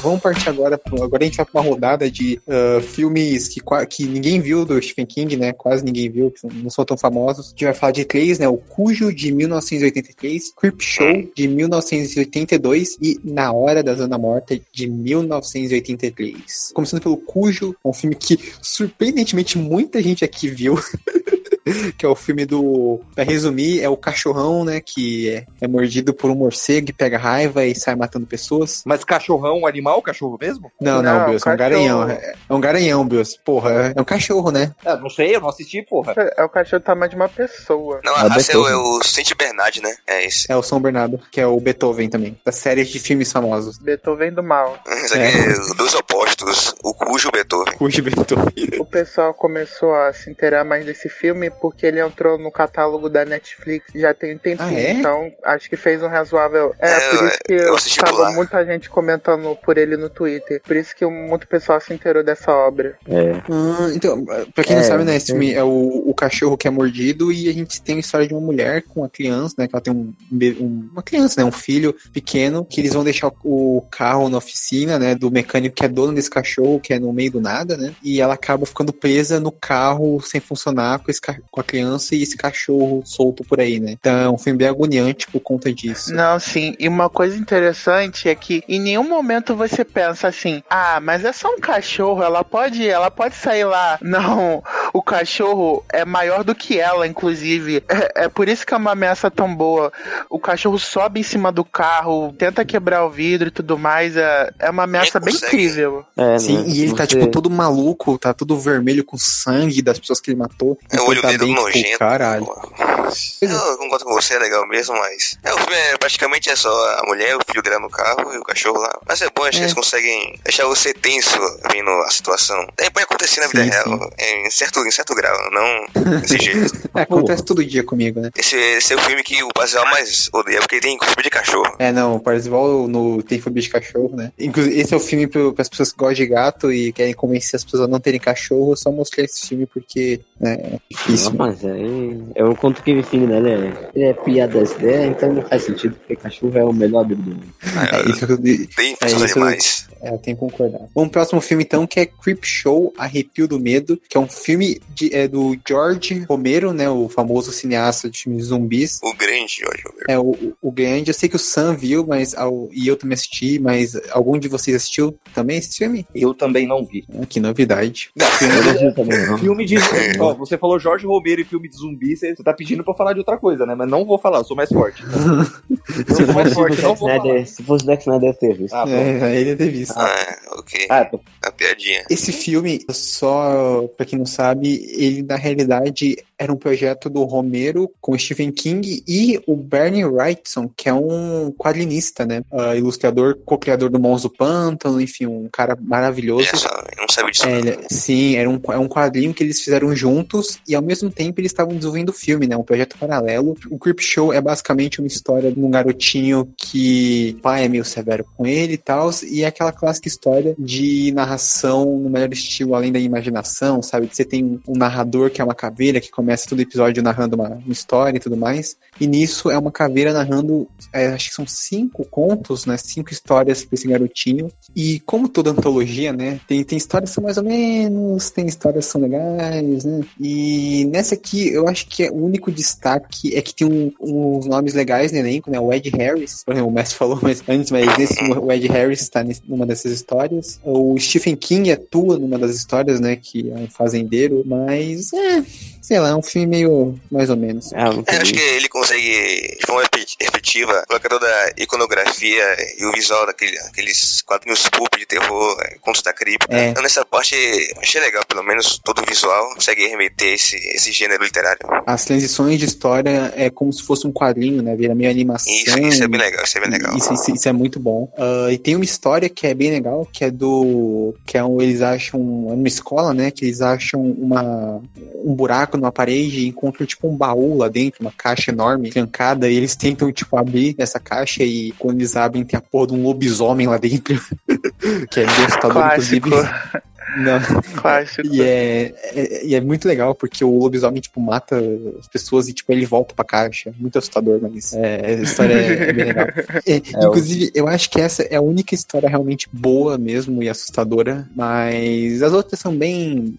Vamos partir agora. Agora a gente vai para uma rodada de uh, filmes que, que ninguém viu do Stephen King, né? Quase ninguém viu, que não são tão famosos. A gente vai falar de três, né? O Cujo de 1983, Creep Show de 1982 e Na Hora da Zona Morta de 1983. Começando pelo Cujo, um filme que surpreendentemente muita gente aqui viu. que é o filme do. Pra resumir, é o cachorrão, né? Que é, é, mordido por um morcego e pega raiva e sai matando pessoas. Mas cachorrão, animal, cachorro mesmo? Não, não, não Bios, é um garanhão. É, é um garanhão, Bios. Porra, é um cachorro, né? Ah, não sei, eu não assisti, porra. É, o cachorro tamanho de uma pessoa. Não, a é raça é o, é o Saint Bernard, né? É esse. É o São Bernardo, que é o Beethoven também, da série de filmes famosos. Beethoven do mal. Isso aqui é. dos opostos, o cujo Beethoven. Cujo Beethoven. O pessoal começou a se inteirar mais desse filme porque ele entrou no catálogo da Netflix já tem um tempinho, ah, é? então acho que fez um razoável. É, é por isso que eu estava muita gente comentando por ele no Twitter. Por isso que muito pessoal se inteirou dessa obra. É. Ah, então, pra quem é, não sabe, né, esse filme é o, o cachorro que é mordido e a gente tem a história de uma mulher com uma criança, né? Que ela tem um, um, uma criança, né? Um filho pequeno, que eles vão deixar o carro na oficina, né? Do mecânico que é dono desse cachorro, que é no meio do nada, né? E ela acaba ficando presa no carro sem funcionar com, esse, com a criança criança e esse cachorro solto por aí, né? Então é um filme bem agoniante por conta disso. Não, sim. E uma coisa interessante é que em nenhum momento você pensa assim, ah, mas é só um cachorro, ela pode, ela pode sair lá. Não, o cachorro é maior do que ela, inclusive. É, é por isso que é uma ameaça tão boa. O cachorro sobe em cima do carro, tenta quebrar o vidro e tudo mais. É, é uma ameaça bem incrível. É, sim, né? e ele tá, você... tá tipo todo maluco, tá tudo vermelho com sangue das pessoas que ele matou. É o olho tá dele bem, tipo, Caralho. Eu concordo com você, é legal mesmo, mas. É, o filme é, praticamente é só a mulher, o filho dela no carro e o cachorro lá. Mas é bom, acho é. que eles conseguem deixar você tenso vindo a situação. Daí pode acontecer na vida sim, real, sim. em, certo, em certo grau, não desse jeito. É, acontece todo dia comigo, né? Esse, esse é o filme que o Parzival mais odeia, porque ele tem fobia de cachorro. É, não, o Parzival no, tem fobia de cachorro, né? Inclusive, esse é o filme para as pessoas que gostam de gato e querem convencer as pessoas a não terem cachorro, só mostrar esse filme porque né, é difícil. Não, mas aí é um conto que enfim, né? Ele é, ele é piada das ideias, então não faz sentido, porque cachorro é o melhor amigo do mundo. É, isso, tem é, isso, É, eu tenho que concordar. Vamos pro próximo filme, então, que é Creep Show, Arrepio do Medo, que é um filme de, é, do George Romero, né? O famoso cineasta de filmes zumbis. O grande George Romero. É, o, o grande. Eu sei que o Sam viu, mas ao, e eu também assisti, mas algum de vocês assistiu também esse filme? Eu também não vi. Ah, que novidade. Não, filme, também não. filme de. Ó, você falou Jorge Romero e filme de zumbi, você, você tá pedindo pra falar de outra coisa, né? Mas não vou falar, eu sou mais forte. se, sou mais forte, não vou falar. Se fosse Zack Snyder, ter visto. Ah, é, ele ter visto. Ah, ok. Ah, tô... A piadinha. Esse filme, só pra quem não sabe, ele na realidade era um projeto do Romero com Stephen King e o Bernie Wrightson, que é um quadrinista, né? Uh, ilustrador, co-criador do Mons do Pântano, enfim, um cara maravilhoso. eu não sabia disso. É, ele, sim, era um, é um quadrinho que eles fizeram juntos e ao mesmo tempo eles estavam desenvolvendo o filme, né? Um projeto paralelo. O Creep Show é basicamente uma história de um garotinho que o pai é meio severo com ele e tal, e é aquela clássica história de narração no melhor estilo, além da imaginação, sabe? Você tem um narrador que é uma caveira que começa começa todo episódio narrando uma, uma história e tudo mais. E nisso é uma caveira narrando, é, acho que são cinco contos, né? Cinco histórias pra esse garotinho. E como toda antologia, né? Tem, tem histórias que são mais ou menos, tem histórias que são legais, né? E nessa aqui, eu acho que é o único destaque é que tem um, uns nomes legais no elenco, né? O Ed Harris, por exemplo, o Messi falou mas antes, mas nesse, o Ed Harris está numa dessas histórias. O Stephen King atua numa das histórias, né? Que é um fazendeiro, mas é sei lá, é um filme meio mais ou menos. É, é, acho que ele consegue, de forma efetiva, colocar toda a iconografia e o visual daqueles quadrinhos pulp de terror, contos da cripta. É. Então, nessa parte, achei legal, pelo menos todo o visual consegue remeter esse, esse gênero literário. As transições de história é como se fosse um quadrinho, né? Vira meio animação. Isso, isso é bem legal, isso é bem legal. Isso, isso, isso é muito bom. Uh, e tem uma história que é bem legal, que é do. que é um, eles acham. É uma escola, né? Que eles acham uma, um buraco numa parede e encontram, tipo, um baú lá dentro, uma caixa enorme, trancada, e eles tentam, tipo, abrir essa caixa e quando eles abrem tem a porra de um lobisomem lá dentro, que é bem assustador, inclusive. Não. Clássico. E é, é, e é muito legal, porque o lobisomem, tipo, mata as pessoas e, tipo, ele volta pra caixa. Muito assustador, mas é, a história é, é bem legal. É, inclusive, eu acho que essa é a única história realmente boa mesmo e assustadora, mas as outras são bem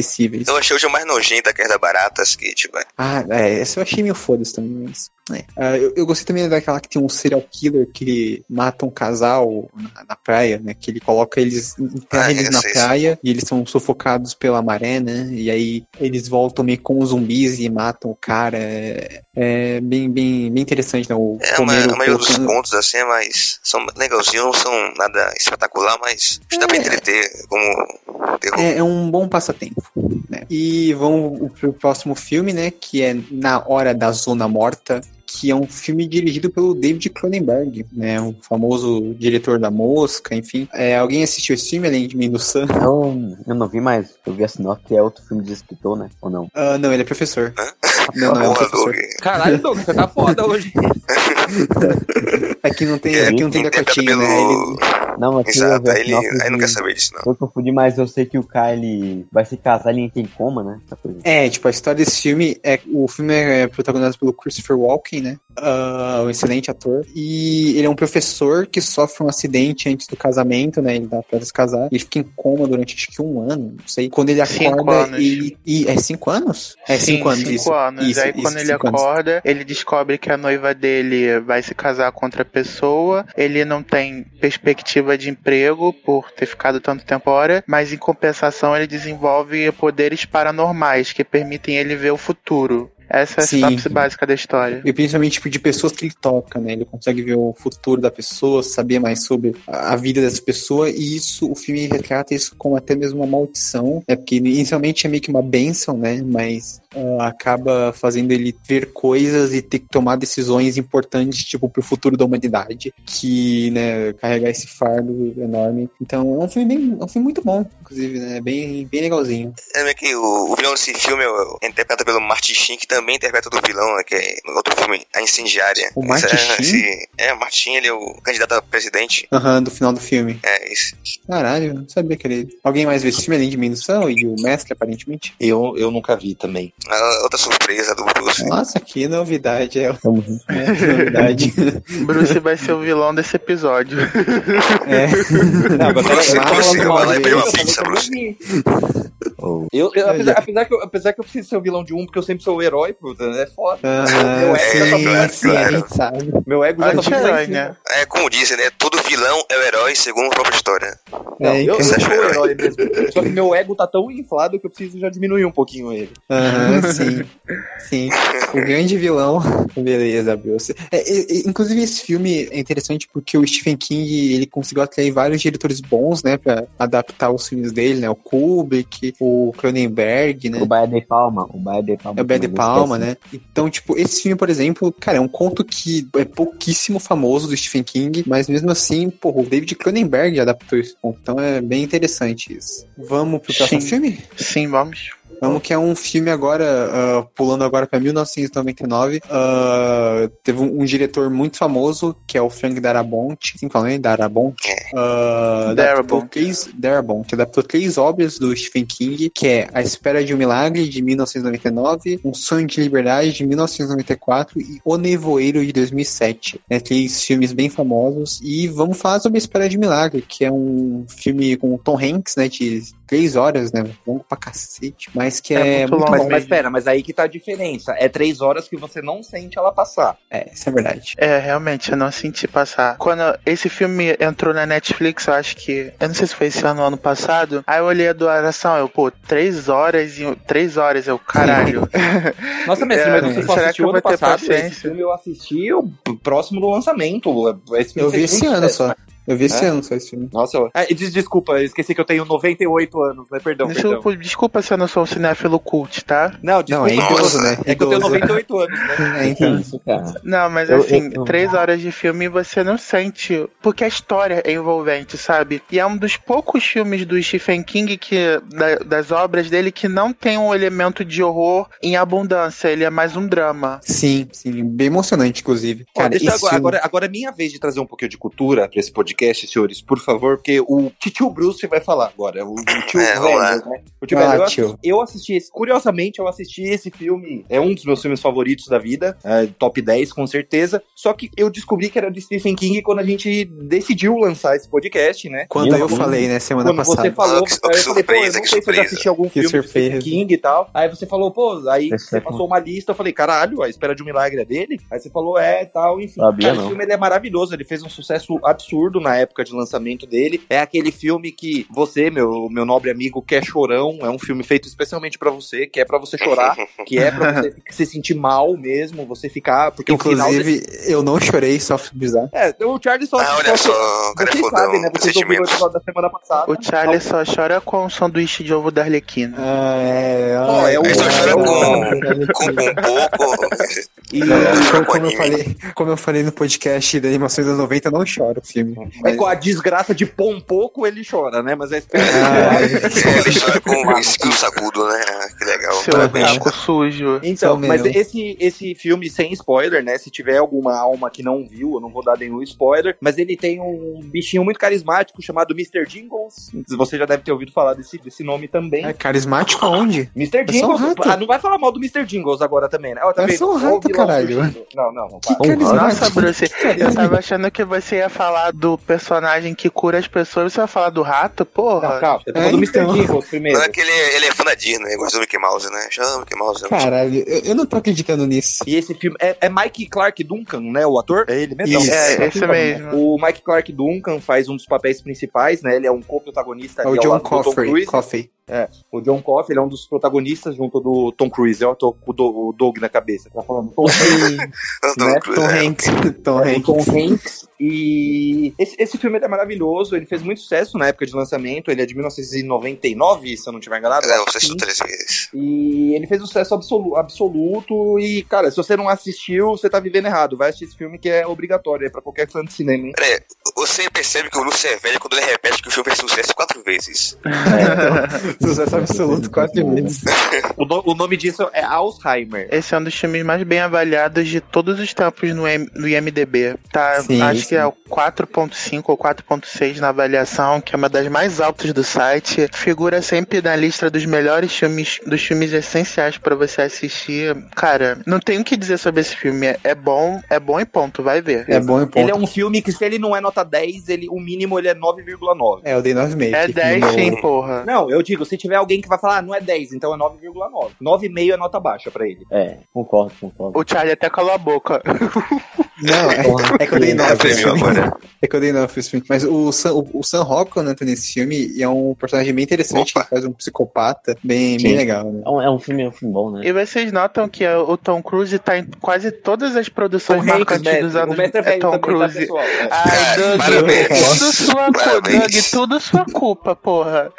esquecíveis. Eu achei hoje o mais nojento que da Baratas, que, tipo... É. Ah, é, essa eu achei meio foda-se também, mas... É. Uh, eu, eu, gostei também daquela que tem um serial killer que mata um casal na, na praia, né? Que ele coloca eles, enterra ah, eles na praia e eles são sufocados pela maré, né? E aí eles voltam meio com os zumbis e matam o cara. É, é bem, bem, bem interessante, né? O é, a maioria dos contos, assim, é mais... São legalzinhos, não são nada espetacular, mas é. dá pra entreter como terror. É, é um bom passatempo, né? E vamos pro próximo filme, né? Que é Na Hora da Zona Morta, que é um filme dirigido pelo David Cronenberg, né? O famoso diretor da Mosca, enfim. É, alguém assistiu esse filme além de mim do Sam? Não, eu não vi mais. Eu vi a sinopse que é outro filme de escritor, né? Ou não? Uh, não, ele é professor. Não, não, é um professor. Caralho, Doug, você tá foda hoje. aqui não tem, é, aqui não tem decotinho, né? Ele... Não, mas Exato, aí, ele, aí não quer saber disso, não. Eu confundi, mas eu sei que o Kyle vai se casar, ele entra em coma, né? É, tipo, a história desse filme é. O filme é protagonizado pelo Christopher Walken, né? Uh, um excelente ator. E ele é um professor que sofre um acidente antes do casamento, né? Ele dá pra se casar. Ele fica em coma durante acho que um ano, não sei. Quando ele acorda e, e. É cinco anos? É Sim, cinco anos. Cinco isso, anos. Isso, aí isso, quando ele acorda, anos. ele descobre que a noiva dele vai se casar com outra pessoa. Ele não tem perspectiva de emprego por ter ficado tanto tempo fora, mas em compensação ele desenvolve poderes paranormais que permitem ele ver o futuro. Essa é a sinopse básica da história. E principalmente tipo, de pessoas que ele toca, né? Ele consegue ver o futuro da pessoa, saber mais sobre a vida dessa pessoa, e isso, o filme retrata isso como até mesmo uma maldição, né? Porque inicialmente é meio que uma benção, né? Mas uh, acaba fazendo ele ver coisas e ter que tomar decisões importantes, tipo, pro futuro da humanidade, que, né, carregar esse fardo enorme. Então, é um filme bem, é um filme muito bom, inclusive, né? Bem, bem legalzinho. É meio que o, o vilão desse filme é interpretado pelo Martin Sheen, que também interpreta do vilão, né, que é no outro filme, A Incendiária. O Martin é, Sheen? É, o Martin, ele é o candidato a presidente. Aham, uhum, do final do filme. É, isso. Caralho, não sabia que ele... Alguém mais viu esse filme além de Minução e o Mestre, aparentemente? Eu, eu nunca vi também. Ah, outra surpresa do Bruce. Nossa, que novidade. É, é novidade. Bruce vai ser o vilão desse episódio. É. Não, agora Bruce, Bruce, vai lá e uma pizza, Bruce. Eu, eu, Белорусский. Apesar, apesar, que eu, apesar que eu preciso ser o vilão de um, porque eu sempre sou o herói, puta, né? é foda. Ah, meu ego é, sim, gente sabe. Meu ego já tá herói, né? É como dizem, né? Todo vilão é o herói segundo a própria história. Não, é, eu, eu sou o herói mesmo. Só que meu ego tá tão inflado que eu preciso já diminuir um pouquinho ele. Aham, sim. Sim. O grande vilão. Beleza, Bruce. É, é, inclusive, esse filme é interessante porque o Stephen King ele conseguiu atrair vários diretores bons, né? Pra adaptar os filmes dele, né? O Kubrick, o Cronenberg, né? O Baia de Palma. O Baia de Palma. É o Baia de Palma, né? Então, tipo, esse filme, por exemplo, cara, é um conto que é pouquíssimo famoso do Stephen King, mas mesmo assim, pô, o David Cronenberg adaptou esse conto. Então é bem interessante isso. Vamos pro próximo Sim. filme? Sim, vamos. Vamos que é um filme agora, uh, pulando agora pra 1999. Uh, teve um, um, diretor muito famoso, que é o Frank Darabont. Sim, falando Darabont. Uh, Darabont. Três, Darabont. Adaptou três obras do Stephen King, que é A Espera de um Milagre, de 1999, Um Sonho de Liberdade, de 1994 e O Nevoeiro, de 2007. É, três filmes bem famosos. E vamos falar sobre A Espera de um Milagre, que é um filme com Tom Hanks, né, de três horas, né? Longo pra cacete. Mas que é, é muito, longo. Mas, mas pera, mas aí que tá a diferença. É três horas que você não sente ela passar. É, isso é verdade. É, realmente, eu não senti passar. Quando esse filme entrou na Netflix, eu acho que. Eu não sei se foi esse ano ou ano passado. Aí eu olhei a duração, eu, pô, três horas e. Três horas, eu, caralho. Nossa, mestre, é, mas você só assistiu ano passado? Esse filme eu assisti o próximo do lançamento. eu vi esse ano só. Eu vi esse é? ano só esse filme. Nossa, eu... é, desculpa, esqueci que eu tenho 98 anos, né? Perdão, desculpa, perdão. Desculpa se eu não sou um cinéfilo cult, tá? Não, desculpa. Não, é idoso, né? É que eu tenho 98 anos, né? É, então. Isso, cara. Não, mas assim, eu, eu, três horas de filme você não sente, porque a história é envolvente, sabe? E é um dos poucos filmes do Stephen King, que, da, das obras dele, que não tem um elemento de horror em abundância, ele é mais um drama. Sim, sim, bem emocionante, inclusive. Cara, Ó, agora, filme... agora, agora é minha vez de trazer um pouquinho de cultura pra esse podcast podcast, senhores, por favor, porque o tio Bruce vai falar agora. O, o tio é, velho, né? O tio velho. Eu, assisti, eu assisti esse. Curiosamente, eu assisti esse filme. É um dos meus filmes favoritos da vida. É, top 10, com certeza. Só que eu descobri que era de Stephen King quando a gente decidiu lançar esse podcast, né? Quando eu, eu falei, né, semana quando passada. Você falou, oh, que, eu surpresa, falei, pô, eu não sei se eu já assisti algum filme de Stephen King e tal. Aí você falou, pô, aí você passou uma lista, eu falei, caralho, a espera de um milagre é dele? Aí você falou, é, tal, enfim. Sabia, Cara, o filme ele é maravilhoso, ele fez um sucesso absurdo na época de lançamento dele. É aquele filme que você, meu, meu nobre amigo, quer chorão. É um filme feito especialmente para você, que é para você chorar, que é pra você se sentir mal mesmo, você ficar. Porque Inclusive, desse... eu não chorei, só bizarro. É, o Charlie só. Ah, olha só, o cara Vocês sabem, né? Vocês ouviram o episódio da semana passada. O Charlie só chora com o sanduíche de ovo da Arlequina. Ah, é. Oh, é o. Ele só chora com, com, com um pouco. E como, como, eu falei, como eu falei no podcast da animação dos 90, não chora o filme. É com a desgraça de pôr um pouco, ele chora, né? Mas é ah, Ele chora com um espinho sacudo, né? Que legal. Seu sujo. Então, mas esse, esse filme sem spoiler, né? Se tiver alguma alma que não viu, eu não vou dar nenhum spoiler, mas ele tem um bichinho muito carismático chamado Mr. Jingles. Você já deve ter ouvido falar desse, desse nome também. É carismático aonde? Mr. Jingles. Um ah, não vai falar mal do Mr. Jingles agora também, né? Eu também, é só um rato, caralho. Não, não, não. Que Nossa, Bruce, eu tava achando que você ia falar do personagem que cura as pessoas, você vai falar do rato? Porra. Não, calma, eu tô é, do Mr. Então. primeiro. Não é que ele, ele é fã da Disney, gosta do Mickey Mouse, né? Chama Mickey Mouse. Caralho, eu, eu, não tô acreditando nisso. E esse filme é, é, Mike Clark Duncan, né? O ator? É ele mesmo? Isso. É, esse mesmo. O Mike Clark Duncan faz um dos papéis principais, né? Ele é um co-protagonista. É o John Coffey. Coffey. É, o John Coffey ele é um dos protagonistas junto do Tom Cruise. Eu tô com o Doug na cabeça. Tá falando Tom, né? Tom Hanks. Tom é, Hanks. Tom Hanks. E esse, esse filme é maravilhoso. Ele fez muito sucesso na época de lançamento. Ele é de 1999, se eu não estiver enganado. É, eu assisti três vezes. E ele fez um sucesso absoluto, absoluto. E, cara, se você não assistiu, você tá vivendo errado. Vai assistir esse filme que é obrigatório é pra qualquer fã de cinema. Peraí, você percebe que o Lúcio é velho quando ele repete que o filme fez sucesso quatro vezes. É, então, sucesso absoluto quatro vezes. o, no, o, nome disso é Alzheimer. Esse é um dos filmes mais bem avaliados de todos os tempos no, M, no IMDB. Tá, sim, acho sim. que é o 4.5 ou 4.6 na avaliação, que é uma das mais altas do site. Figura sempre na lista dos melhores filmes, dos filmes essenciais para você assistir. Cara, não tenho o que dizer sobre esse filme. É, é bom, é bom e ponto, vai ver. É bom e ponto. Ele é um filme que se ele não é nota 10, ele, o mínimo ele é 9,9. É, eu dei 9,5. É 10 sim, porra. Não, eu digo, se tiver alguém que vai falar, ah, não é 10, então é 9,9. 9,5 é nota baixa pra ele. É, concordo, concordo. O Charlie até calou a boca. Não, é, é que eu dei 9 filme. É que eu dei 9 pra esse filme. Mas o Sam, o, o Sam Rockwell né, nesse filme e é um personagem bem interessante, Opa. que faz um psicopata bem, bem legal. Né? É, um, é um filme, é um filme bom, né? E vocês notam que o Tom Cruise tá em quase todas as produções Tom marcantes dos anos. É Tom tá, Cruise. Tá, Ai, Doug, tudo sua Doug, tudo sua culpa, porra.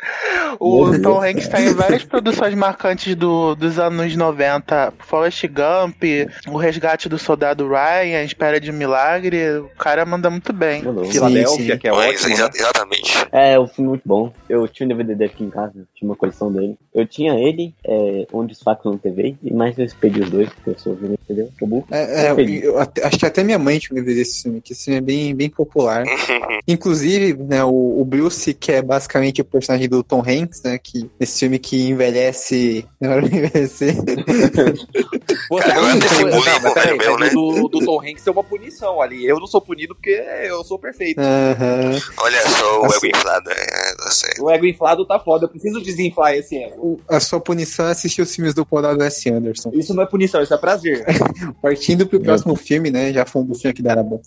O Tom Hanks tá em várias produções marcantes do, dos anos 90. Forrest Gump, O Resgate do Soldado Ryan, Espera de Milagre. O cara manda muito bem. Filadélfia, que é ótimo. Né? Exatamente. É, o filme é muito bom. Eu tinha um DVD dele aqui em casa, tinha uma coleção dele. Eu tinha ele, é, Onde os Facos não TV, e mais eu perdi os dois, porque eu sou vivo, entendeu? Acabou. É, é eu, eu, acho que até minha mãe tinha um DVD desse filme, que esse filme é bem, bem popular. Inclusive, né, o, o Bruce, que é basicamente o personagem do Tom Hanks, né, que esse filme que envelhece na hora de envelhecer. Pô, Cara, não, não, peraí, né? do, do Tom Hanks tem uma punição ali. Eu não sou punido porque eu sou perfeito. Uhum. Olha só o assim, ego inflado. É, o ego inflado tá foda. Eu preciso desinflar esse ego. A sua punição é assistir os filmes do Paul S. Anderson. Isso não é punição, isso é prazer. Partindo pro próximo filme, né? Já falando do filme aqui da Arabon.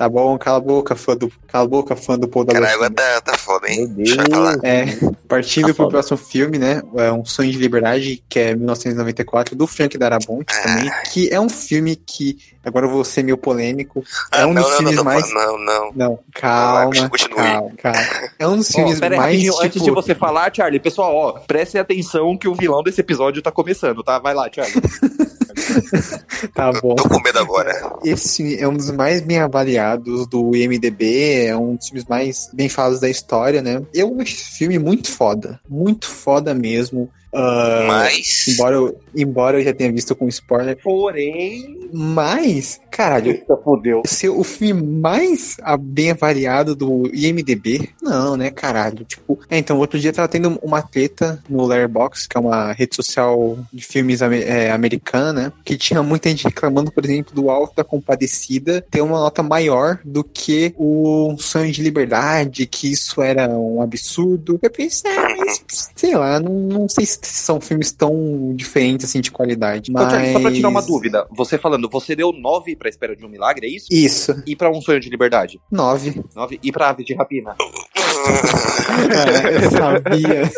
Tá bom, cala a boca, fã do, cala a boca, fã do Paul Caralho, agora tá, tá foda, hein? Meu Deus. É, partindo tá pro foda. próximo filme, né? É Um Sonho de Liberdade, que é 1994, do Frank Darabont ah. também, que é um filme que, agora eu vou ser meio polêmico, é um não, dos não, filmes não, mais... Não, não, não. calma, calma, calma. É um dos filmes oh, mais, tipo... Antes de você falar, Charlie, pessoal, ó, prestem atenção que o vilão desse episódio tá começando, tá? Vai lá, Charlie. tá bom. Tô com medo agora. Esse é um dos mais bem avaliados do IMDB, é um dos filmes mais bem falados da história, né? Eu acho esse filme muito foda. Muito foda mesmo. Uh, mas. Embora eu, embora eu já tenha visto com spoiler. Porém. Mas, caralho. Eita, fodeu. Ser o filme mais bem avaliado do IMDB? Não, né, caralho? Tipo, é, então, outro dia tava tendo uma treta no Letterboxd, que é uma rede social de filmes é, americana, né? Que tinha muita gente reclamando, por exemplo, do Alto da Compadecida ter uma nota maior do que o Sonho de Liberdade, que isso era um absurdo. Eu pensei, é, mas sei lá, não, não sei se são filmes tão diferentes assim de qualidade. Mas... Então, só pra tirar uma dúvida, você falando, você deu 9 pra Espera de um Milagre, é isso? Isso. E pra Um Sonho de Liberdade? 9. 9. E pra Ave de Rapina? é, sabia.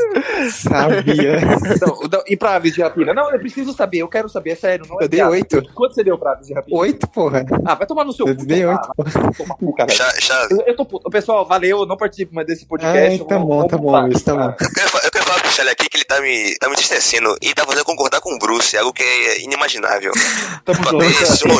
Sabia. Não, não, e pra Aves de Rapina? Não, eu preciso saber, eu quero saber, é sério. Não é eu dei 8. Quanto você deu pra Aves de Rapina? 8, porra. Ah, vai tomar no seu Eu dei 8, porra. Toma cu, cara. Já, já... Eu, eu tô puto. Pessoal, valeu, eu não participo mais desse podcast. Ai, tá bom, tá bom, isso tá bom. Eu quero, eu quero falar Charlie aqui que ele tá me, tá me entristecendo e tá fazendo concordar com o Bruce, algo que é inimaginável. Tamo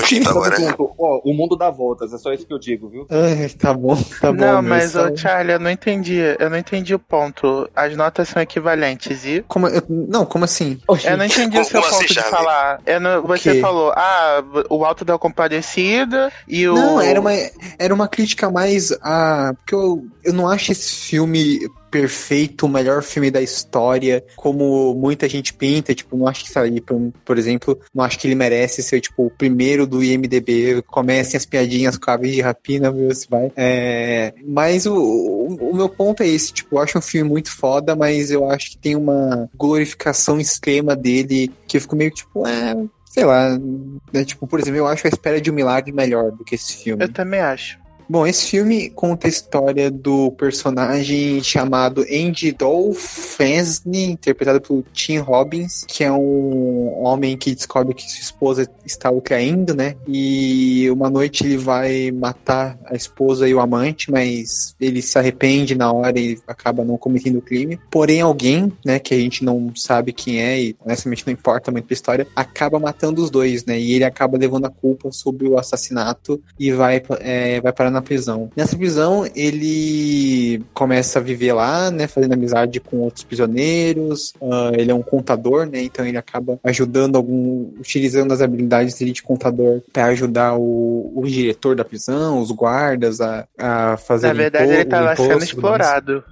junto. agora. Ó, o mundo dá voltas, é só isso que eu digo, viu? Ai, tá bom, tá bom. Não, mas, ô, Charlie, eu não entendi. Eu não entendi o ponto. As notas são equivalentes e. Como, eu, não, como assim? Oxi. Eu não entendi o seu ponto assim, de falar. Eu não, você falou, ah, o Alto da Compadecida e o. Não, era uma, era uma crítica mais a. Porque eu, eu não acho esse filme perfeito, o melhor filme da história, como muita gente pinta, tipo, não acho que sair, por, por exemplo, não acho que ele merece ser, tipo, o primeiro do IMDB, comecem as piadinhas com a de rapina, meu, se vai. É, mas o, o, o, meu ponto é esse, tipo, eu acho um filme muito foda, mas eu acho que tem uma glorificação extrema dele, que eu fico meio, tipo, é, sei lá, né? tipo, por exemplo, eu acho A Espera de um Milagre melhor do que esse filme. Eu também acho. Bom, esse filme conta a história do personagem chamado Andy Dolphensney, interpretado por Tim Robbins, que é um homem que descobre que sua esposa está o traindo, né? E uma noite ele vai matar a esposa e o amante, mas ele se arrepende na hora e acaba não cometendo o crime. Porém, alguém, né, que a gente não sabe quem é e honestamente não importa muito pra história, acaba matando os dois, né? E ele acaba levando a culpa sobre o assassinato e vai, é, vai parar na prisão. Nessa prisão, ele começa a viver lá, né, fazendo amizade com outros prisioneiros. Uh, ele é um contador, né, então ele acaba ajudando algum, utilizando as habilidades dele de contador para ajudar o, o, diretor da prisão, os guardas a, a fazer. Na verdade, ele estava sendo explorado.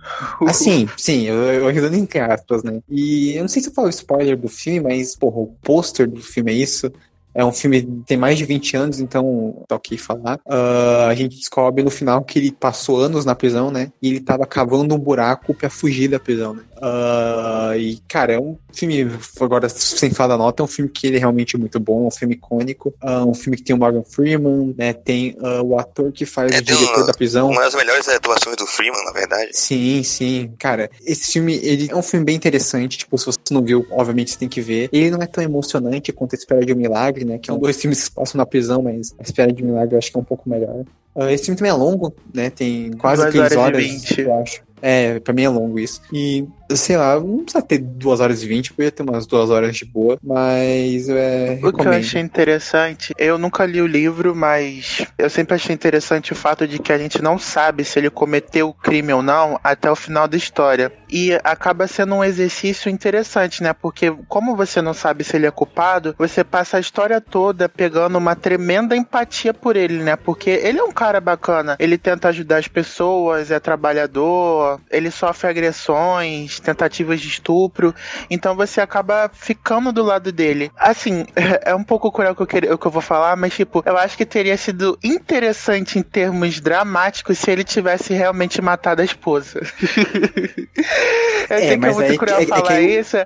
Ah, sim, sim, eu, eu ajudando entre aspas, né. E eu não sei se eu falo spoiler do filme, mas porra, o pôster do filme é isso. É um filme que tem mais de 20 anos, então tá ok falar. Uh, a gente descobre no final que ele passou anos na prisão, né? E ele tava cavando um buraco para fugir da prisão, né? Uh, e, cara, é um filme, agora sem falar da nota, é um filme que ele é realmente muito bom, é um filme icônico. Uh, um filme que tem o Morgan Freeman, né? Tem o ator que faz é, o diretor da prisão. Uma das melhores atuações do Freeman, na verdade. Sim, sim. Cara, esse filme, ele é um filme bem interessante. Tipo, se você não viu, obviamente você tem que ver. Ele não é tão emocionante quanto a Espera de um Milagre né? Que são dois filmes que se passam na prisão, mas A Espera de Milagre eu acho que é um pouco melhor. Uh, esse filme também é longo, né? Tem quase 3 horas, horas eu acho. É, pra mim é longo isso. E sei lá, não precisa ter 2 horas e 20, podia ter umas 2 horas de boa, mas é. O que eu achei interessante, eu nunca li o livro, mas eu sempre achei interessante o fato de que a gente não sabe se ele cometeu o crime ou não até o final da história. E acaba sendo um exercício interessante, né? Porque como você não sabe se ele é culpado, você passa a história toda pegando uma tremenda empatia por ele, né? Porque ele é um cara bacana, ele tenta ajudar as pessoas, é trabalhador, ele sofre agressões, tentativas de estupro, então você acaba ficando do lado dele. Assim, é um pouco cruel o que eu, queria, que eu vou falar, mas tipo, eu acho que teria sido interessante em termos dramáticos se ele tivesse realmente matado a esposa. eu é, sei que é muito cruel é, é falar é isso.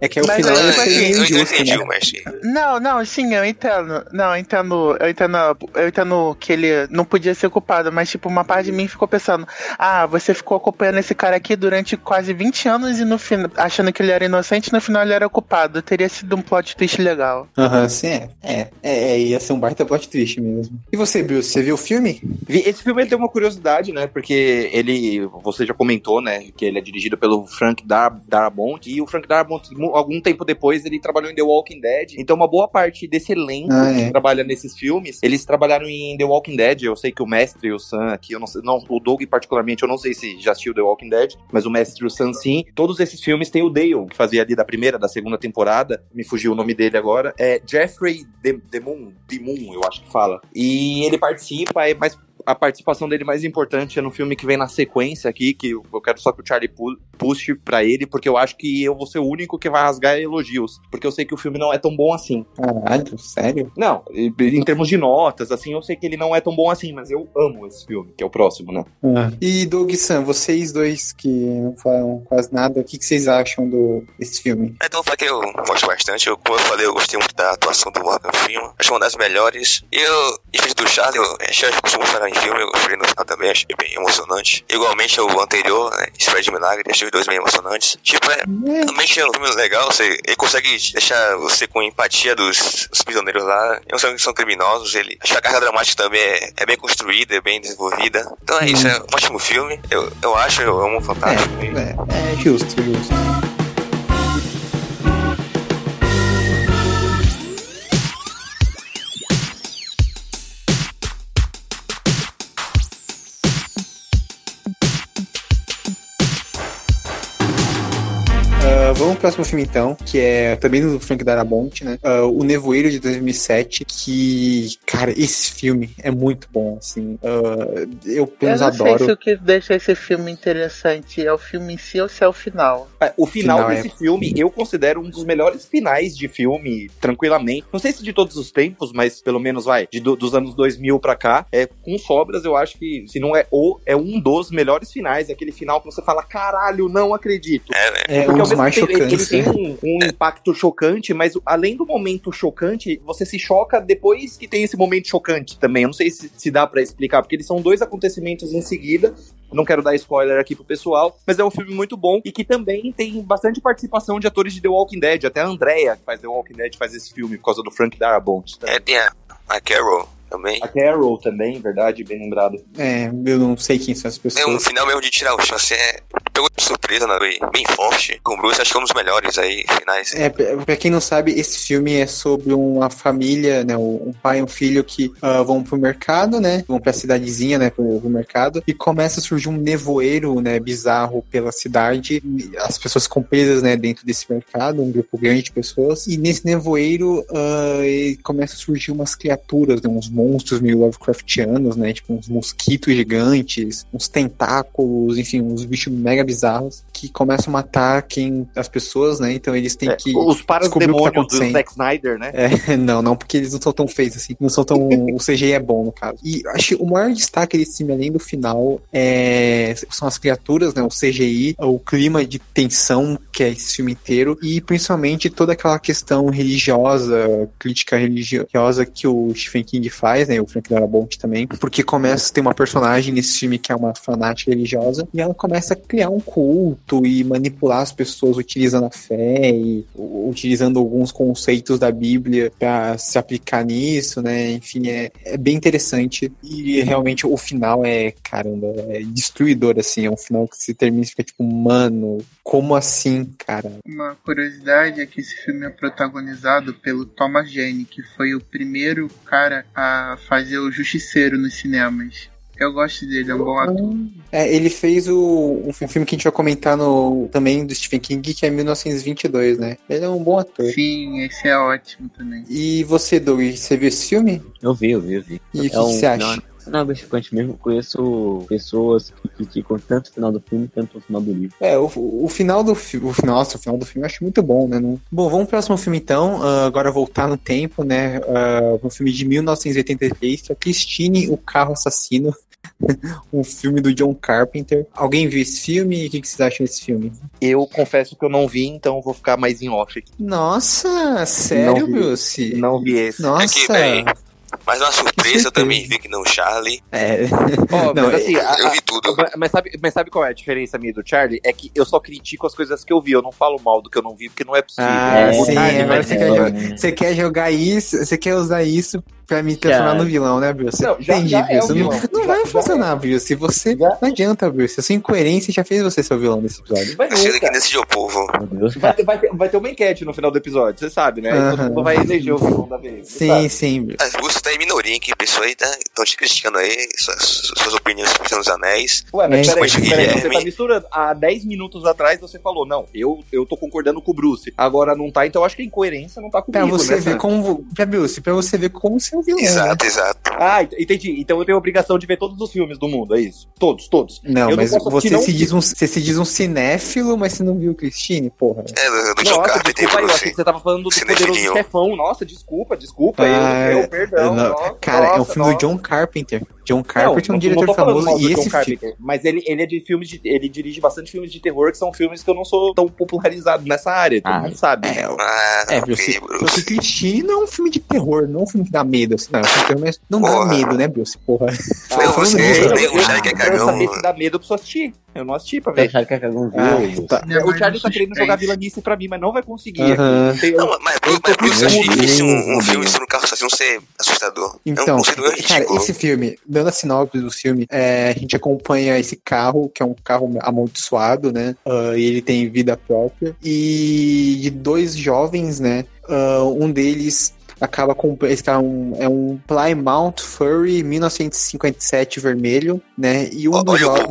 É que é o final é, assim, injusto, né? Não, não, sim, eu entendo. Não, eu entendo, eu entendo, eu entendo que ele não podia ser culpado, mas tipo, uma parte de mim ficou pensando: "Ah, você ficou acompanhando esse cara aqui durante quase 20 anos e no final achando que ele era inocente, no final ele era culpado. Teria sido um plot twist legal." Aham, uhum, sim, é. é. É, ia ser um baita plot twist mesmo. E você, Bruce, você viu o filme? Esse filme tem uma curiosidade, né? Porque ele, você já comentou, né, que ele é dirigido pelo Frank Dar Darabont e o Frank Darabont algum tempo depois ele trabalhou em The Walking Dead. Então uma boa parte desse elenco ah, é. que trabalha nesses filmes, eles trabalharam em The Walking Dead. Eu sei que o mestre e o Sam aqui, eu não sei, não, o Doug particularmente, eu não sei se já assistiu The Walking Dead, mas o mestre e o Sam sim. Todos esses filmes tem o Dale, que fazia ali da primeira, da segunda temporada, me fugiu o nome dele agora, é Jeffrey Demoon, Demoon, eu acho que fala. E ele participa, é mais a participação dele mais importante é no filme que vem na sequência aqui, que eu quero só que o Charlie puxe pra ele, porque eu acho que eu vou ser o único que vai rasgar elogios, porque eu sei que o filme não é tão bom assim. Caralho, sério? Não, em termos de notas, assim, eu sei que ele não é tão bom assim, mas eu amo esse filme, que é o próximo, né? Ah. E Doug Sam, vocês dois que não falam quase nada, o que, que vocês acham do, desse filme? Então, eu que eu gosto bastante, eu, como eu falei, eu gostei muito da atuação do Morgan Freeman, acho uma das melhores, e eu, em do Charlie, eu, eu costumo falar em filme, eu chorei no final também, achei bem emocionante. Igualmente ao anterior, né? Spread Milagre, achei os dois bem emocionantes. Tipo, é, realmente é um filme legal, você, ele consegue deixar você com empatia dos, prisioneiros lá. Não são, são criminosos, ele. Acho que a carga dramática também é, é bem construída, é bem desenvolvida. Então é isso, é um ótimo filme. Eu, eu acho, eu amo fantástico. É, é, é justo, justo. Vamos pro próximo filme então, que é também do Frank Darabont, né? Uh, o Nevoeiro de 2007, que, cara, esse filme é muito bom, assim. Uh, eu, pelo menos, adoro. Eu não sei se o que deixa esse filme interessante é o filme em si ou se é o final. É, o final, final desse é... filme eu considero um dos melhores finais de filme, tranquilamente. Não sei se de todos os tempos, mas pelo menos vai, de, do, dos anos 2000 pra cá, é, com sobras, eu acho que, se não é o, é um dos melhores finais. É aquele final que você fala, caralho, não acredito. É, né? é um dos mais ele, ele tem um, um impacto chocante, mas além do momento chocante, você se choca depois que tem esse momento chocante também. Eu não sei se, se dá para explicar, porque eles são dois acontecimentos em seguida. não quero dar spoiler aqui pro pessoal, mas é um filme muito bom e que também tem bastante participação de atores de The Walking Dead. Até a Andrea, que faz The Walking Dead, faz esse filme por causa do Frank Darabont. É, tem a, a Carol também. A Carol também, verdade, bem lembrado. É, eu não sei quem são as pessoas. É um final mesmo de tirar o chão, assim, é pegou de surpresa, né, bem forte. Com o Bruce, acho que é um dos melhores aí, finais. É, pra quem não sabe, esse filme é sobre uma família, né, um pai e um filho que uh, vão pro mercado, né, vão pra cidadezinha, né, pro, pro, mercado, e começa a surgir um nevoeiro, né, bizarro pela cidade, as pessoas ficam presas, né, dentro desse mercado, um grupo grande de pessoas, e nesse nevoeiro uh, começa a surgir umas criaturas, né, uns monstros meio Lovecraftianos, né? Tipo uns mosquitos gigantes, uns tentáculos, enfim, uns bichos mega bizarros que começam a matar quem as pessoas, né? Então eles têm é, que os parademônios tá do Zack Snyder, né? É, não, não porque eles não são tão feios assim, não são tão o CGI é bom no caso. E acho que o maior destaque desse filme além do final é são as criaturas, né? O CGI, o clima de tensão que é esse filme inteiro e principalmente toda aquela questão religiosa, crítica religiosa que o Stephen King faz né? O Frank Darabont também, porque começa a ter uma personagem nesse filme que é uma fanática religiosa e ela começa a criar um culto e manipular as pessoas utilizando a fé e utilizando alguns conceitos da Bíblia para se aplicar nisso, né? Enfim, é, é bem interessante e realmente o final é, caramba, é destruidor, assim. É um final que se termina e fica tipo, mano, Como assim, cara? Uma curiosidade é que esse filme é protagonizado pelo Thomas Jane, que foi o primeiro cara a fazer o Justiceiro nos cinemas. Eu gosto dele, é um bom ator. É, ele fez o, um filme que a gente vai comentar no, também do Stephen King, que é 1922, né? Ele é um bom ator. Sim, esse é ótimo também. E você, Doug, você viu esse filme? Eu vi, eu vi, eu vi. E o é que, um, que, você acha? Não, não, basicamente mesmo conheço pessoas que criticam tanto o final do filme quanto o final do livro. É, o, o final do filme. Nossa, o final do filme eu acho muito bom, né? Não... Bom, vamos pro próximo filme então. Uh, agora voltar no tempo, né? Uh, um filme de 1983, que é Christine, o Carro Assassino. um filme do John Carpenter. Alguém viu esse filme? O que vocês acham desse filme? Eu confesso que eu não vi, então vou ficar mais em off aqui. Nossa, sério, Bruce? Não vi esse. Nossa. É mas uma surpresa eu também vi que não Charlie. É. Oh, não, assim, eu, eu vi tudo. Mas sabe, mas sabe qual é a diferença minha do Charlie? É que eu só critico as coisas que eu vi. Eu não falo mal do que eu não vi, porque não é possível. Ah, é, sim, agora você, quer jogar, você quer jogar isso, você quer usar isso pra me transformar no vilão, né, Bruce? Não, já, Entendi, já é Bruce. É não, não vai já funcionar, é. Bruce. Você. Já? Não adianta, Bruce. A sua incoerência já fez você ser o vilão desse episódio. Que decidiu o povo. Vai ter, vai, ter, vai ter uma enquete no final do episódio, você sabe, né? Uh -huh. Todo mundo vai eleger o vilão da vez. Sim, sabe? sim, Bruce. Mas Bruce tá em minoria, que pessoa aí tá, estão te criticando aí, suas, suas opiniões sobre os anéis. Ué, mas é, peraí, peraí, você tá misturando. Há 10 minutos atrás você falou, não, eu, eu tô concordando com o Bruce. Agora não tá, então acho que a incoerência não tá comigo, Pra você né, ver como. Pra Bruce, pra você ver como ser vilão. Exato, né? exato. Ah, entendi. Então eu tenho a obrigação de ver todos os filmes do mundo, é isso? Todos, todos. Não, eu mas não você, não... se diz um, você se diz um cinéfilo, mas você não viu Christine, porra. É, do, do Nossa, desculpa aí, eu achei que você tava falando do Poderoso Stefão. Nossa, desculpa, desculpa. Ah, eu, eu, perdão. Não. Nossa, cara, é um filme nossa. do John Carpenter. John Carpenter não, é um diretor famoso e esse filme... Mas ele, ele é de filmes de, ele dirige bastante filmes de terror que são filmes que eu não sou tão popularizado nessa área, todo ah, mundo sabe. É, ah, é okay, porque Christine não é um filme de terror, não é um filme que dá medo, assim, não, é um filme mas não porra. dá medo, né, Bruce, porra. Ah, eu, você, eu, eu, eu, é cagão. saber se dá medo, eu preciso assistir. Eu não assisti pra ver. Charlie que é cagão viu. Ah, tá. O Charlie tá querendo jogar vilanice pra mim, mas não vai conseguir. Uh. Tem, não, mas, mas, mas Bruce, eu achei difícil um, um filme sobre um carro assassino ser assustador. Então, é um cara, esse filme, dando a sinopse do filme, é, a gente acompanha esse carro, que é um carro amaldiçoado, né? Uh, e ele tem vida própria. E de dois jovens, né? Uh, um deles acaba com esse cara é um, é um Plymouth Furry 1957 vermelho, né? E um dos jovens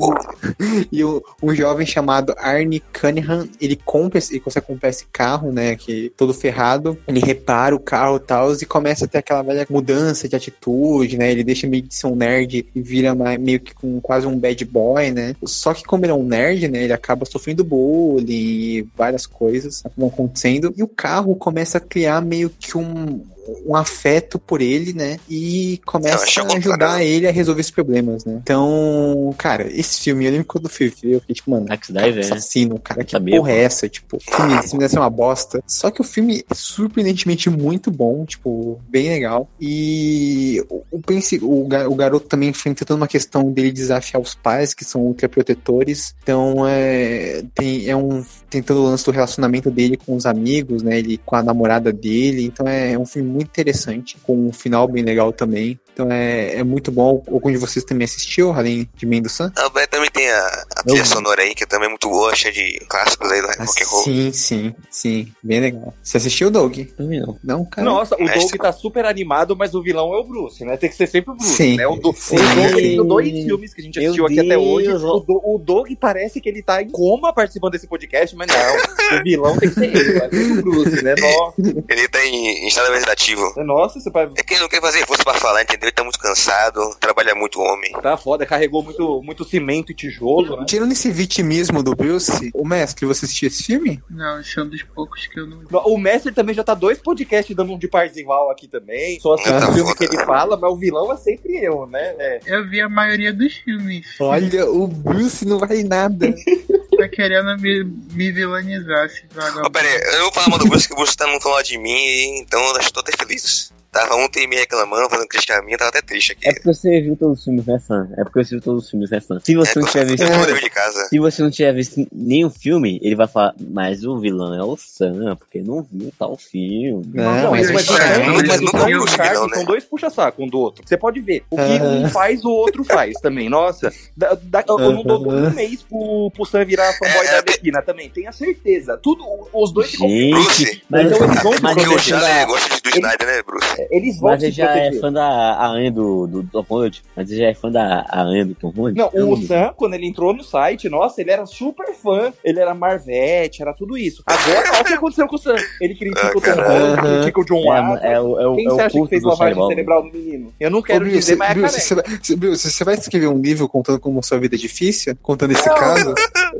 e um, um, jovem chamado Arnie Cunningham, ele compra ele consegue comprar esse carro, né, que todo ferrado, ele repara o carro e tal e começa a ter aquela velha mudança de atitude, né? Ele deixa meio de ser um nerd e vira meio que com quase um bad boy, né? Só que como ele é um nerd, né, ele acaba sofrendo bullying e várias coisas acontecendo e o carro começa a criar meio que um um afeto por ele, né? E começa a ajudar ele a resolver os problemas, né? Então, cara, esse filme, eu lembro quando eu fui ver, eu fiquei tipo, mano, cara, assassino, cara, que Sabia, porra é essa? Tipo, o filme, esse filme deve ser uma bosta. Só que o filme é surpreendentemente muito bom, tipo, bem legal. E o, o, o garoto também enfrenta uma questão dele desafiar os pais, que são ultraprotetores. Então, é, tem, é um tentando o lance do relacionamento dele com os amigos, né? Ele com a namorada dele. Então é, é um filme muito interessante, com um final bem legal também. Então é, é muito bom. Algum de vocês também assistiu, além de Mendoza? Também, também tem a, a trilha sonora aí, que também é muito boa, cheia de clássicos aí do ah, rock and roll. Sim, sim, sim. Bem legal. Você assistiu o Doug? Não. Não, cara. Nossa, o Doug tá super animado, mas o vilão é o Bruce, né? Tem que ser sempre o Bruce, sim, né? O, do, sim. o Doug tem dois filmes que a gente assistiu aqui até hoje. O, do, o Doug parece que ele tá em coma participando desse podcast, mas não. o vilão tem que ser ele, vai ser o Bruce, né? Nossa. Ele tá em, em estado vegetativo. Nossa, você vai... É que ele não quer fazer força pra falar, entendeu? Ele tá muito cansado trabalha muito homem. Tá foda, carregou muito, muito cimento e tijolo, né? Tirando esse vitimismo do Bruce, o mestre, você assistiu esse filme? Não, esse é um dos poucos que eu não O mestre também já tá dois podcasts dando um de Parzival aqui também. Só assim, o filme que ele fala, mas o vilão é sempre eu, né? É. Eu vi a maioria dos filmes. Olha, o Bruce não vai nada. tá querendo me, me vilanizar, esse vagabundo. Oh, pera aí, eu vou falar mal do Bruce que o Bruce tá não falando de mim, então eu tô até feliz. Tava ontem me reclamando, fazendo crítica a minha, tava até triste aqui. É porque você viu todos os filmes, né, Sam? É porque você viu todos os filmes, né, Sam? Se você é, não tiver visto. de casa. Se você não tiver visto nenhum filme, ele vai falar, mas o vilão é o Sam, porque não viu tal filme. Não, não mas, mas, mas, mas, mas o Charlie são dois puxa-saco um do outro. Você pode ver. O que um faz, o outro faz também. Nossa, da, da, eu não dou um mês pro, pro Sam virar fanboy da Arlequina também. Tenha certeza. Tudo, os dois ficam. Bruce, mas, então eles vão mas, o Charlie gosta do Snyder, né, Bruce? Eles vão Mas ele já é fã da Anne do, do Tom Holland. Mas ele já é fã da Anne do Tom Holland. Não, o Sam, quando ele entrou no site, nossa, ele era super fã. Ele era Marvete, era tudo isso. Agora, olha o que aconteceu com o Sam. Ele critica ah, o Tom Holland, critica o John Watts. É, é, é, Quem é você acha que fez lavagem cerebral no menino? Eu não quero Ô, dizer, mas é você, vai, você vai escrever um livro contando como sua vida é difícil? Contando esse não, caso?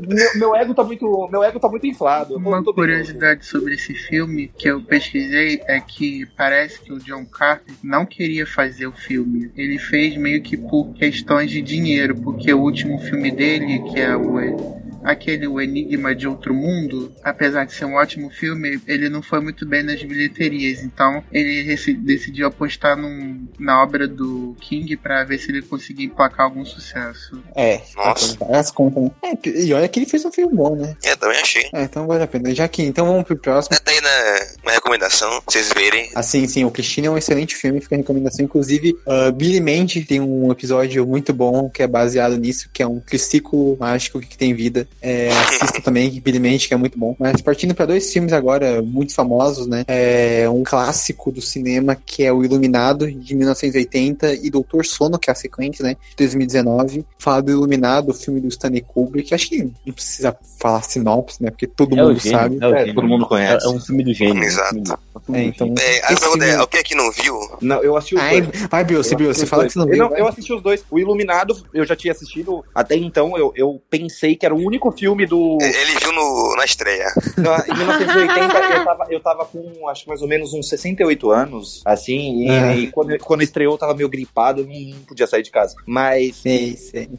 Meu, meu, ego tá muito, meu ego tá muito inflado. Uma curiosidade sobre esse filme que eu pesquisei é que parece que o John Carter não queria fazer o filme. Ele fez meio que por questões de dinheiro, porque o último filme dele, que é o aquele O Enigma de Outro Mundo, apesar de ser um ótimo filme, ele não foi muito bem nas bilheterias. Então ele decidiu apostar num, na obra do King para ver se ele conseguia emplacar algum sucesso. É, nossa. As contas, né? É, e olha que ele fez um filme bom, né? É, também achei. É, então vale a pena. Já que, então vamos pro próximo. É, tá aí na, uma recomendação, pra vocês verem. Assim, sim, o É um excelente filme, fica a recomendação. Inclusive, uh, Billy Mandy tem um episódio muito bom que é baseado nisso, que é um triciclo mágico que tem vida. É, assista também, Billy Mandy, que é muito bom. Mas partindo para dois filmes agora muito famosos, né? É um clássico do cinema que é O Iluminado, de 1980, e Doutor Sono, que é a sequência, né? De 2019. Fala do Iluminado, o filme do Stanley Kubrick. Acho que não precisa falar sinopse, né? Porque todo é mundo gênio, sabe. É é, todo mundo conhece. É, um filme do gênio. Exato. É, então, é, a pergunta é, alguém aqui não viu? Não, eu assisti os Ai, dois. vai, Bill, você, Bill, você fala que você não eu, viu. não, eu assisti os dois. O Iluminado, eu já tinha assistido. Até então, eu, eu pensei que era o único filme do. Ele viu no, na estreia. em 1980, eu tava, eu tava com, acho mais ou menos uns 68 anos, assim, e, É. e quando, quando estreou, eu tava meio gripado, não, não podia sair de casa. Mas. Sei.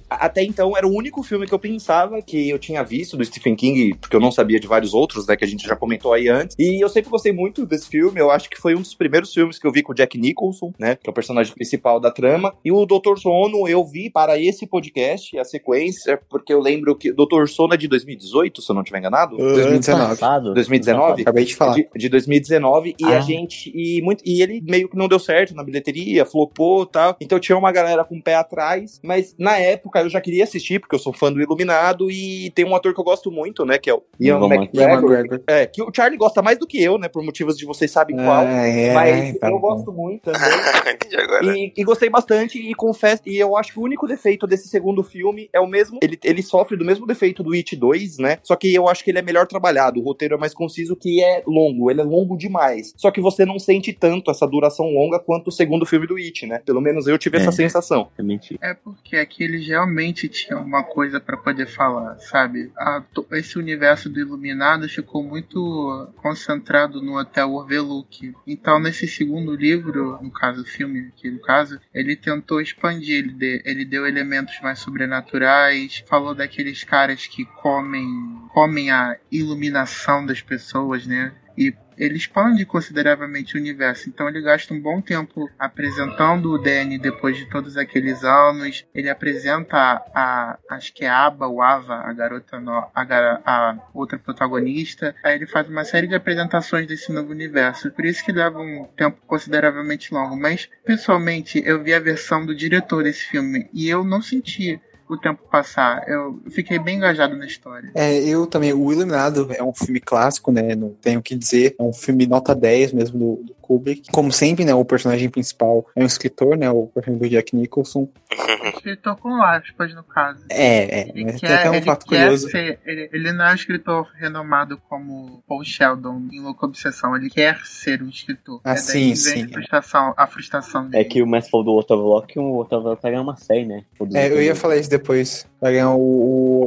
a- Até então era o único filme que eu pensava que eu tinha visto do Stephen King, porque eu não sabia de vários outros, né, que a gente já comentou aí antes. E eu sempre gostei muito desse filme, eu acho que foi um dos primeiros filmes que eu vi com o Jack Nicholson, né, que é o personagem principal da trama. E o Dr. Sono eu vi para esse podcast, a sequência, porque eu lembro que o Dr. Sono é de 2018, se eu não estiver enganado. 2019. Passado, 2019? Acabei de falar. De, de 2019 e Ah. a gente e muito e ele meio que não deu certo na bilheteria, flopou, e tal. Então tinha uma galera com o pé atrás, mas na época eu já queria assistir porque eu sou fã do Iluminado e tem um ator que eu gosto muito, né, que é o Ian McGregor. McGregor. É, que o Charlie gosta mais do que eu, né, por motivos de vocês sabem qual. Ah, é, mas tá eu gosto muito também. Entendi agora. E, e gostei bastante e confesso, e eu acho que o único defeito desse segundo filme é o mesmo, ele, ele sofre do mesmo defeito do It 2, né? Só que eu acho que ele é melhor trabalhado, o roteiro é mais conciso que é longo, ele é longo demais. Só que você não sente tanto essa duração longa quanto o segundo filme do It, né? Pelo menos eu tive É. essa sensação. É mentira. É porque aqui eles realmente tinham uma coisa pra poder falar, sabe? A- to- esse universo do Iluminado ficou muito concentrado no Hotel Overlook. Então, nesse segundo livro, no caso, filme aqui no caso, ele tentou expandir, ele, de- ele deu elementos mais sobrenaturais, falou daqueles caras que comem, comem a iluminação das pessoas, né? E ele expande consideravelmente o universo. Então ele gasta um bom tempo apresentando o Danny depois de todos aqueles anos. Ele apresenta a, acho que é a Aba ou Ava, a garota, no, a, a outra protagonista. Aí ele faz uma série de apresentações desse novo universo. Por isso que leva um tempo consideravelmente longo. Mas pessoalmente eu vi a versão do diretor desse filme e eu não senti o tempo passar. Eu fiquei bem engajado na história. É, eu também. O Iluminado é um filme clássico, né? Não tenho o que dizer. É um filme nota 10 mesmo do, do Kubrick. Como sempre, né? O personagem principal é um escritor, né? O personagem do Jack Nicholson. Escritor com aspas, no caso. É, é. Ele quer, até um ele fato quer curioso. ser. Ele, ele não é um escritor renomado como Paul Sheldon em Louca Obsessão. Ele quer ser um escritor. Ah, é daí sim, sim. A frustração, a frustração dele. É que o Mestre falou do Overlock e o Overlock vai ganhar uma série, né? Do- É, eu ia falar isso depois. Vai ganhar o,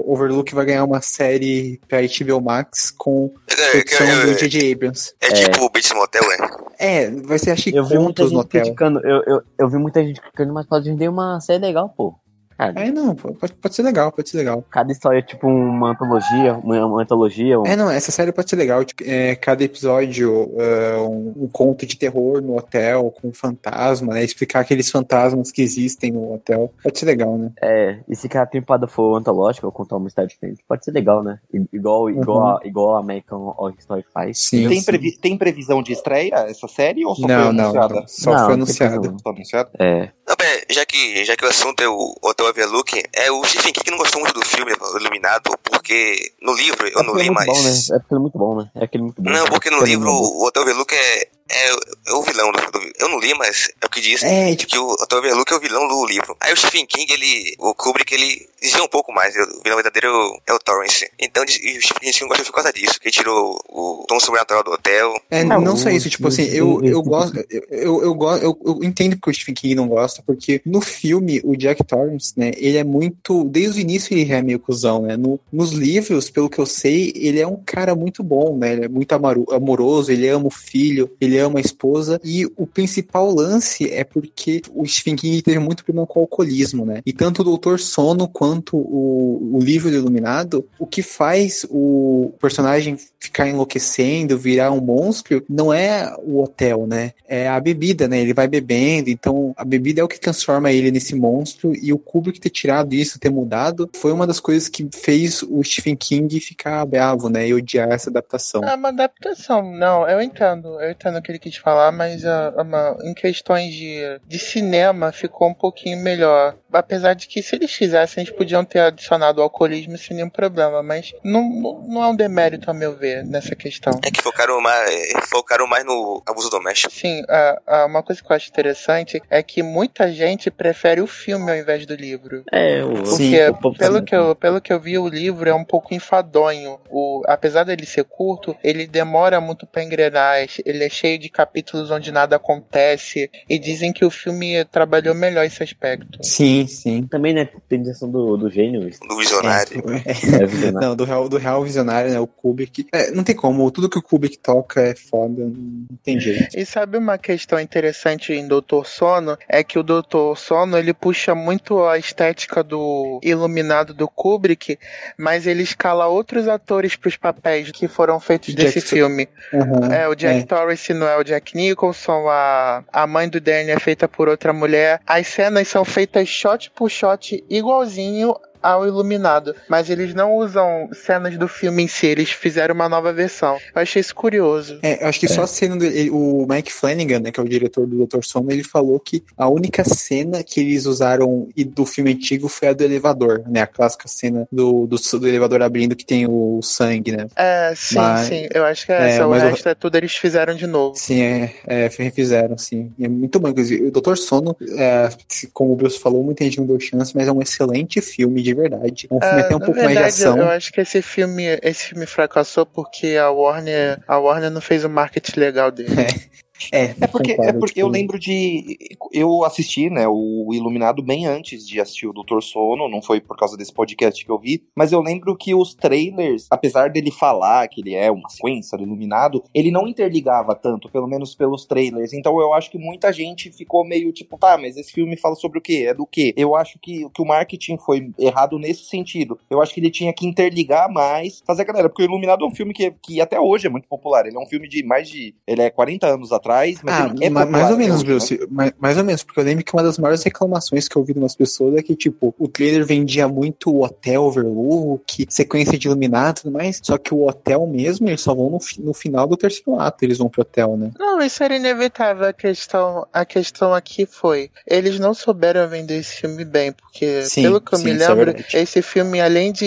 o Overlook vai ganhar uma série pra HBO Max com É, produção é, do é, J.J. Abrams. é tipo o Bates Motel, é? É, vai ser acho que Eu vi muita contos no gente hotel. criticando, eu, eu, eu vi muita gente criticando, mas pode render uma série legal, pô. É, não, pode, pode ser legal, pode ser legal. Cada história é tipo uma antologia, uma, uma antologia. Um... É, não, essa série pode ser legal. Tipo, é, cada episódio é, um, um, conto de terror no hotel com um fantasma, né? Explicar aqueles fantasmas que existem no hotel. Pode ser legal, né? É, e se cada temporada for antológica ou contar uma história diferente, pode ser legal, né? Igual, uhum. igual, a, igual a American Horror Story faz. Sim, tem, previ tem previsão de estreia essa série ou só não, foi anunciada? Não, não. Só não, foi anunciada. Só anunciada? É. Não, bem, já que, já que o assunto é o Hotel Overlook, é o Stephen King não gostou muito do filme Iluminado, porque no livro eu é não li é mais. Bom, né? É porque é muito bom, né? É aquele muito bom. Não, porque no é livro o Hotel Overlook é, é, é, o vilão do, do, Eu não li, mas é o que diz é, tipo... que o Hotel Overlook é o vilão do livro. Aí o Stephen King, ele. O Kubrick, ele dizia um pouco mais. O vilão verdadeiro é o Torrance. Então o Stephen King não gosta por causa disso, que ele tirou o tom sobrenatural do hotel. É, não, não só isso, tipo assim, eu, eu gosto. Eu, eu, eu, gosto, eu, eu entendo porque o Stephen King não gosta, porque no filme, o Jack Torrance, né, ele é muito. Desde o início ele é meio cuzão, né? No, nos livros, pelo que eu sei, ele é um cara muito bom, né? Ele é muito amoroso, ele ama o filho, ele ama a esposa. E o principal lance é porque o Stephen King teve muito problema com o alcoolismo, né? E tanto o Doutor Sono quanto o, o livro do Iluminado, o que faz o personagem ficar enlouquecendo, virar um monstro, não é o hotel, né? É a bebida, né? Ele vai bebendo, então a bebida é o que transforma ele nesse monstro e o Kubrick ter tirado isso, ter mudado, foi uma das coisas que fez o Stephen King ficar bravo, né? E odiar essa adaptação. É uma adaptação, não, eu entendo, eu entendo o que ele quis falar, mas uh, uma, em questões de, de cinema ficou um pouquinho melhor. Apesar de que se eles fizessem, eles podiam ter adicionado o alcoolismo sem nenhum problema, mas não, não é um demérito, a meu ver, nessa questão. É que focaram mais, focaram mais no abuso doméstico. Sim, uh, uh, uma coisa que eu acho interessante é que muita gente prefere o filme ao invés do livro. É, o, porque sim, pelo, que eu, pelo que eu vi, o livro é um pouco enfadonho. O, apesar dele ser curto, ele demora muito para engrenar. Ele é cheio de capítulos onde nada acontece. E dizem que o filme trabalhou melhor esse aspecto. Sim, sim. Também, né, tem direção do, do gênio. Do visionário. É, é, visionário. Não, do real, do real visionário, né? O Kubrick. É, não tem como. Tudo que o Kubrick toca é foda. Não tem jeito. E sabe uma questão interessante em Doutor Sono? É que o Doutor Sono, ele puxa muito a estética do Iluminado do Kubrick, mas ele escala outros atores para os papéis que foram feitos Jack desse filme. Uhum, é, o Jack é. Torrance não é o Jack Nicholson, a, a mãe do Danny é feita por outra mulher. As cenas são feitas shot por shot igualzinho you ao Iluminado, mas eles não usam cenas do filme em si, eles fizeram uma nova versão. Eu achei isso curioso. É, eu acho que é. só a cena do ele, o Mike Flanagan, né, que é o diretor do Dr. Sono, ele falou que a única cena que eles usaram do filme antigo foi a do elevador, né, a clássica cena do, do, do elevador abrindo que tem o sangue, né. É, sim, mas, sim, eu acho que é, é essa, o resto o... é tudo eles fizeram de novo. Sim, é, é refizeram, sim. E é muito bom, inclusive, o Dr. Sono, é, como o Bruce falou, muita gente não deu chance, mas é um excelente filme de verdade. É um filme uh, até um pouco verdade, mais de ação. Eu acho que esse filme, esse filme fracassou porque a Warner, a Warner não fez o marketing legal dele. É. É, é porque, é porque eu lembro de. Eu assisti, né, o Iluminado bem antes de assistir o Doutor Sono, não foi por causa desse podcast que eu vi, mas eu lembro que os trailers, apesar dele falar que ele é uma sequência do Iluminado, ele não interligava tanto, pelo menos pelos trailers. Então eu acho que muita gente ficou meio tipo, tá, mas esse filme fala sobre o quê? É do quê? Eu acho que, que o marketing foi errado nesse sentido. Eu acho que ele tinha que interligar mais, fazer a galera, porque o Iluminado é um filme que, que até hoje é muito popular. Ele é um filme de mais de. Ele é 40 anos atrás atrás, mas ah, é popular, mais ou menos, Bruce. Mais, mais, ou menos, porque eu lembro que uma das maiores reclamações que eu ouvi de umas pessoas é que, tipo, o trailer vendia muito hotel overlook, sequência de iluminado e tudo mais, só que o hotel mesmo, eles só vão no, no final do terceiro ato, eles vão pro hotel, né? Não, isso era inevitável. A questão, a questão aqui foi, eles não souberam vender esse filme bem, porque, sim, pelo que eu sim, me é lembro, é esse filme, além de,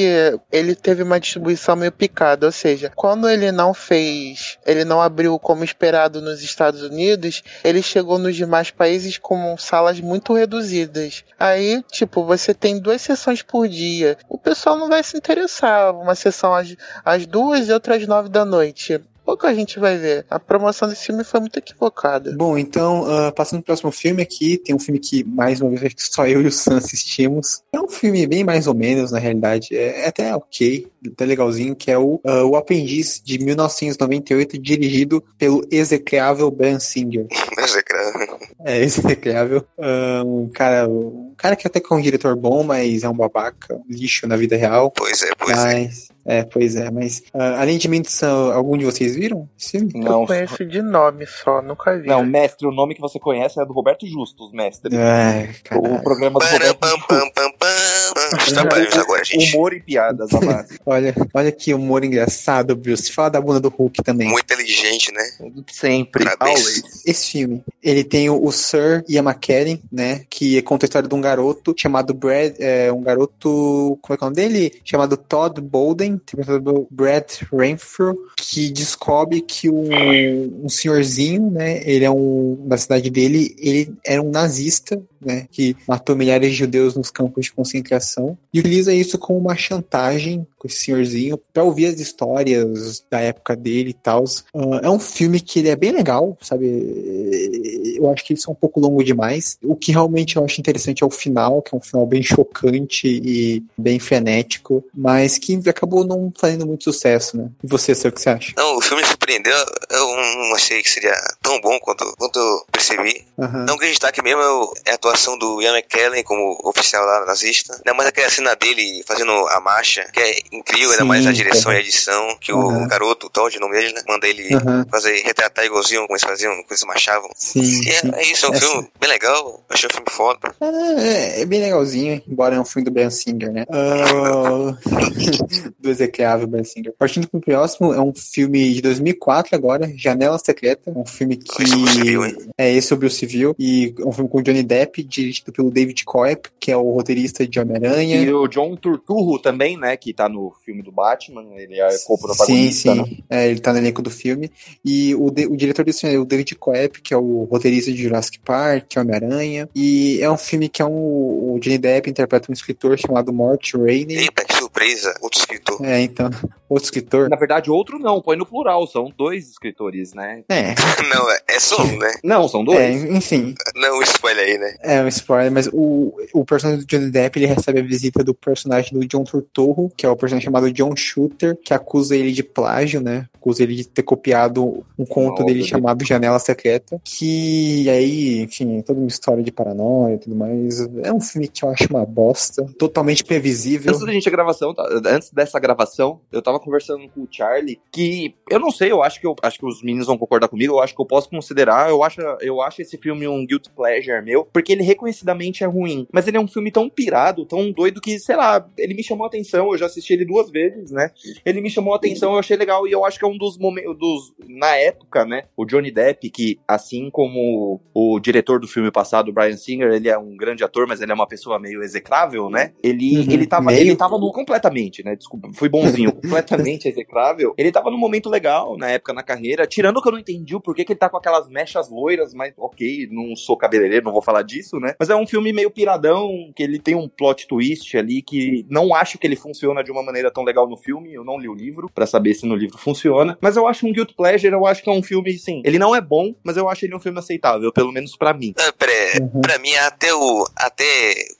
ele teve uma distribuição meio picada, ou seja, quando ele não fez, ele não abriu como esperado nos Estados Estados Unidos, ele chegou nos demais países com salas muito reduzidas. Aí, tipo, você tem duas sessões por dia. O pessoal não vai se interessar. Uma sessão às, às duas e outra às nove da noite pouca gente vai ver. A promoção desse filme foi muito equivocada. Bom, então, uh, passando pro próximo filme aqui, tem um filme que, mais uma vez, só eu e o Sam assistimos. É um filme bem mais ou menos, na realidade. É, é até ok. Até legalzinho, que é o, uh, o Aprendiz de 1998, dirigido pelo execrável Ben Singer. Execrável. É, execrável. Um cara, um cara que até que é um diretor bom, mas é um babaca, lixo na vida real. Pois é, pois é. mas... é. É, pois é, mas uh, além de Mendes, algum de vocês viram? Sim. Não. Eu conheço de nome só, nunca vi. Não, mestre, o nome que você conhece é do Roberto Justus, mestre. É, o programa do Roberto agora, gente. Humor e piadas, olha, olha que humor engraçado, Bruce. Fala da bunda do Hulk também. Muito inteligente, né? Sempre, always. Esse filme, ele tem o, Sir Ian McKellen, né, que conta a história de um garoto chamado Brad, é, um garoto, como é que é o nome dele? Chamado Todd Bolden, interpretado Brad Renfrew, que descobre que um, um senhorzinho, né, ele é um, da cidade dele, ele era um nazista, né, que matou milhares de judeus nos campos de concentração, e utiliza isso como uma chantagem com esse senhorzinho para ouvir as histórias da época dele e tal. Uh, é um filme que ele é bem legal, sabe? Eu acho que ele é um pouco longo demais. O que realmente eu acho interessante é o final, que é um final bem chocante e bem frenético, mas que acabou não fazendo muito sucesso, né? E você, sei o que você acha? Não, o filme surpreendeu. Eu não achei que seria tão bom quanto, quanto eu percebi. Uhum. Não, grande destaque mesmo é a atuação do Ian McKellen como oficial lá nazista. Ainda mais aquela cena dele fazendo a marcha, que é incrível, ainda mais a direção e a edição, que uhum. o garoto, o Todd, o nome dele, né, manda ele uhum. fazer, retratar igualzinho como eles faziam, como eles marchavam. Sim, e é, é, isso, é um é filme bem legal, achei um filme foda. É, é, bem legalzinho, embora é um filme do Ben Singer, né? Uh... do execrável Ben Singer. Partindo pro próximo, é um filme de 2004 agora, Janela Secreta, um filme que... Civil, é esse sobre o civil, e um filme com Johnny Depp, dirigido pelo David Koepp, que é o roteirista de Homem-Aranha. E o John Turturro também, né, que tá no filme do Batman, ele é co-protagonista. Sim, sim, né? é, ele tá no elenco do filme. E o, de, o diretor desse filme é o David Koepp, que é o roteirista de Jurassic Park, Homem-Aranha. E é um filme que é um, o Johnny Depp interpreta um escritor chamado Mort Rainey. Eita, que surpresa, outro escritor. É, então, outro escritor. Na verdade, outro não, põe no plural, são dois escritores, né? É. não, é, é só um, né? Não, são dois. É, enfim. Não, spoiler aí, né? É, um spoiler, mas o, o personagem do Johnny Depp, ele recebe a visita do personagem do John Turturro, que é o personagem chamado John Shooter, que acusa ele de plágio, né? Acusa ele de ter copiado um conto dele chamado Janela Secreta, que aí, enfim, toda uma história de paranoia e tudo mais. É um filme que eu acho uma bosta, totalmente previsível. Antes da gente a gravação, tá? antes dessa gravação, eu tava conversando com o Charlie, que eu não sei, eu acho que eu acho que os meninos vão concordar comigo, eu acho que eu posso considerar, eu acho, eu acho esse filme um guilt pleasure meu, porque ele reconhecidamente é ruim, mas ele é um filme tão pirado, tão doido que, sei lá, ele me chamou a atenção, eu já assisti ele duas vezes, né? Ele me chamou a atenção, eu achei legal e eu acho que é um dos momentos dos na época, né? O Johnny Depp, que assim como o diretor do filme passado, o Brian Singer, ele é um grande ator, mas ele é uma pessoa meio execrável, né? Ele uhum, ele tava meio... ele tava no completamente, né? Desculpa, fui bonzinho, completamente execrável. Ele tava num momento legal na época na carreira, tirando que eu não entendi o porquê que ele tá com aquelas mechas loiras, mas OK, não sou cabeleireiro, não vou falar disso, né? Mas é um filme meio piradão, que ele tem um plot twist ali que não acho que ele funciona de uma maneira tão legal no filme. Eu não li o livro para saber se no livro funciona, mas eu acho um guilt pleasure, eu acho que é um filme, sim. Ele não é bom, mas eu acho ele um filme aceitável, pelo menos para mim. É, pra, uhum. pra mim, até o até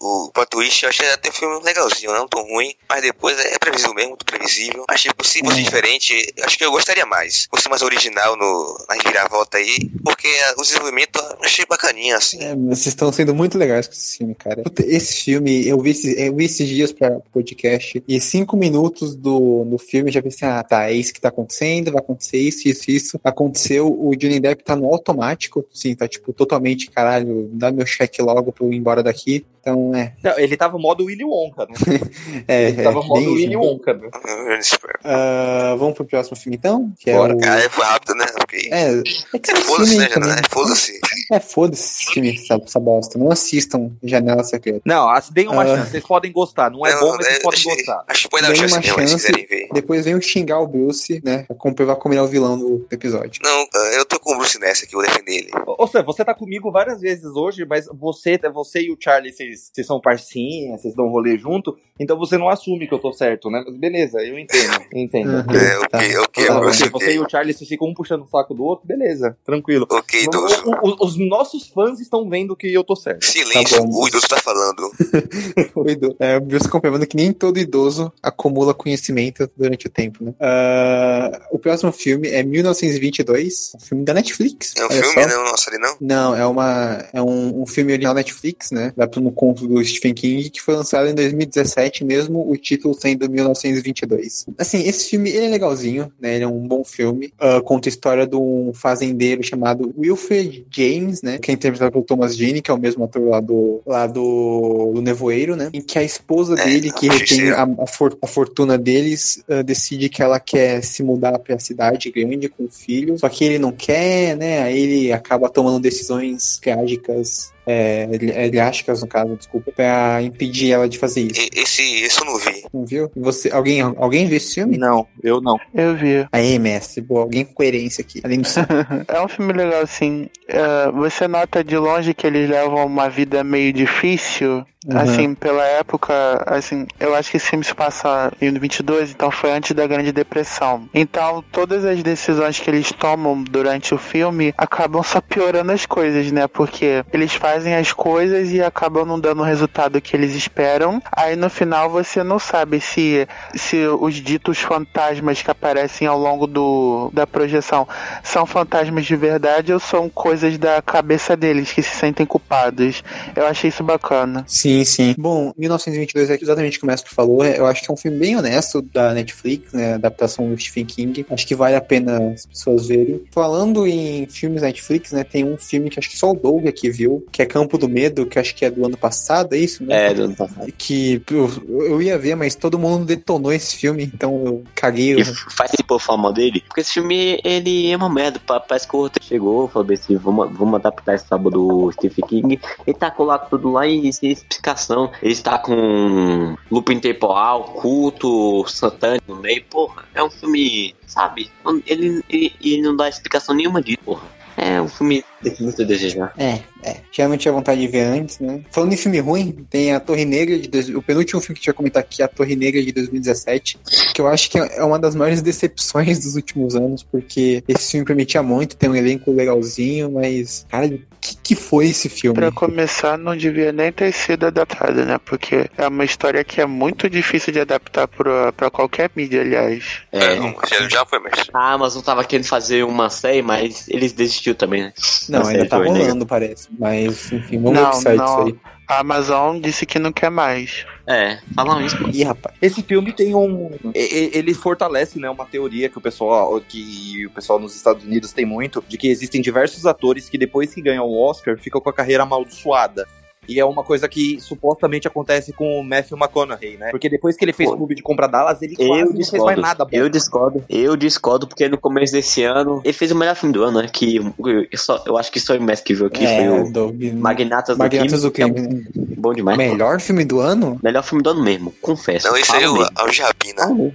o plot twist, eu achei até o filme legalzinho, não tão ruim, mas depois é previsível mesmo, muito previsível. Achei possível uhum. diferente, acho que eu gostaria mais. Fosse mais original no, na reviravolta aí, porque o desenvolvimento eu achei bacaninha, assim. É, vocês estão sendo muito legais com esse filme, cara. Esse filme, eu vi, esse, eu vi esses dias pra podcast, e cinco minutos do no filme já pensei, ah, tá, é isso que tá acontecendo, vai acontecer isso, isso, isso. Aconteceu, o Johnny Depp tá no automático, sim, tá tipo totalmente, caralho, dá meu cheque logo pra eu ir embora daqui. Então, é. Não, ele tava modo Willy Wonka, né? é, ele tava é, modo Willy Wonka, né? Uh, vamos pro próximo filme, então? Que Bora, é o... cara, é rápido, né? Okay. É, é que é foda-se, né, Janela? Foda-se. É, foda-se esse filme, essa, essa bosta. Não assistam Janela Secreta. Não, deem uma uh... chance, vocês podem gostar. Não é não, bom, mas é, vocês podem gostar. Acho que pode dar uma chance, mesmo, chance ver. Depois vem o xingar o Bruce, né? Vai combinar o vilão do episódio. Não, eu tô com o Bruce nessa aqui, vou defender ele. Ou seja, você tá comigo várias vezes hoje, mas você, você e o Charlie, vocês vocês, vocês são parcinhas, vocês dão um rolê junto, então você não assume que eu tô certo, né? Mas beleza, eu entendo. Entendo. Uhum, é, ok, tá. ok. Tá, você, você e o Charlie se ficam um puxando o saco do outro, beleza, tranquilo. Ok, idoso. Os, os, nossos fãs estão vendo que eu tô certo. Silêncio, tá o idoso tá falando. o idoso. É, o Bills comprovando que nem todo idoso acumula conhecimento durante o tempo, né? Uh, o próximo filme é 1922, um filme da Netflix. É um filme, só. não? Nossa, ali não? Não, é, uma, é um, um filme original Netflix, né? Dá no conto do Stephen King, que foi lançado em 2017, mesmo o título sendo 1922. Assim, esse filme ele é legalzinho, né? Ele é um bom filme. Uh, conta a história de um fazendeiro chamado Wilfred James, né? Que é interpretado pelo Thomas Jane, que é o mesmo ator lá do, lá do, do Nevoeiro, né? Em que a esposa é, dele, que retém a, a, for, a, fortuna deles, uh, decide que ela quer se mudar para a cidade grande com o filho. Só que ele não quer, né? Aí ele acaba tomando decisões trágicas é, elásticas, no caso, desculpa, pra impedir ela de fazer isso. Esse, esse eu não vi. Não viu? Você, alguém, alguém viu esse filme? Não, eu não. Eu vi. Aí, mestre, boa, alguém com coerência aqui, além do É um filme legal, assim. Uh, você nota de longe que eles levam uma vida meio difícil, Uhum. Assim, pela época, assim, eu acho que esse filme se passa em 22, então foi antes da Grande Depressão. Então, todas as decisões que eles tomam durante o filme acabam só piorando as coisas, né? Porque eles fazem as coisas e acabam não dando o resultado que eles esperam. Aí no final você não sabe se, se os ditos fantasmas que aparecem ao longo do, da projeção são fantasmas de verdade ou são coisas da cabeça deles que se sentem culpados. Eu achei isso bacana. Sim. Sim, sim. Bom, 1922 é exatamente o que o Mestre falou. Eu acho que é um filme bem honesto da Netflix, né? Adaptação do Stephen King. Acho que vale a pena as pessoas verem. Falando em filmes Netflix, né? Tem um filme que acho que só o Doug aqui viu, que é Campo do Medo, que acho que é do ano passado, é isso? Né? É, do ano passado. Que eu, eu ia ver, mas todo mundo detonou esse filme, então eu caguei. E faz por fama dele, porque esse filme, ele é uma merda. Parece que o outro chegou, falou assim, vamos, vamos adaptar esse sábado do Stephen King. Ele tacou lá tudo lá e, e explicação. Ele está com looping temporal, culto, satânico no meio. Porra, é um filme, sabe? Ele, ele, ele não dá explicação nenhuma disso, porra. É um filme muito desejar. É, é. Tinha vontade de ver antes, né? Falando em filme ruim, tem a Torre Negra de. Dois... O penúltimo filme que a gente vai comentar aqui a Torre Negra de 2017. Que eu acho que é uma das maiores decepções dos últimos anos, porque esse filme prometia muito, tem um elenco legalzinho, mas. Cara, que, que foi esse filme? Pra começar, não devia nem ter sido adaptado, né? Porque é uma história que é muito difícil de adaptar pra, pra qualquer mídia, aliás. É, não, já foi, mas. A Amazon tava querendo fazer uma série, mas eles desistiu também, né? Não, ainda tá rolando, parece. Mas, enfim, vamos não, ver o site isso aí. A Amazon disse que não quer mais. É, falam isso. Ih, rapaz. Esse filme tem um. Ele fortalece, né, uma teoria que o pessoal. que o pessoal nos Estados Unidos tem muito, de que existem diversos atores que depois que ganham o Oscar ficam com a carreira amaldiçoada. E é uma coisa que supostamente acontece com o Matthew McConaughey, né? Porque depois que ele fez o Clube de Compra Dallas, ele quase não fez mais nada bom. Eu discordo. Eu discordo, porque no começo desse ano, ele fez o melhor filme do ano, né? Que eu, só, eu acho que só o Messi que viu aqui é, foi o do... Magnatas, Magnatas do Crime. Do crime. É bom demais. Melhor pô. filme do ano? Melhor filme do ano mesmo, confesso. Não, esse aí é o, Jabina. Mesmo,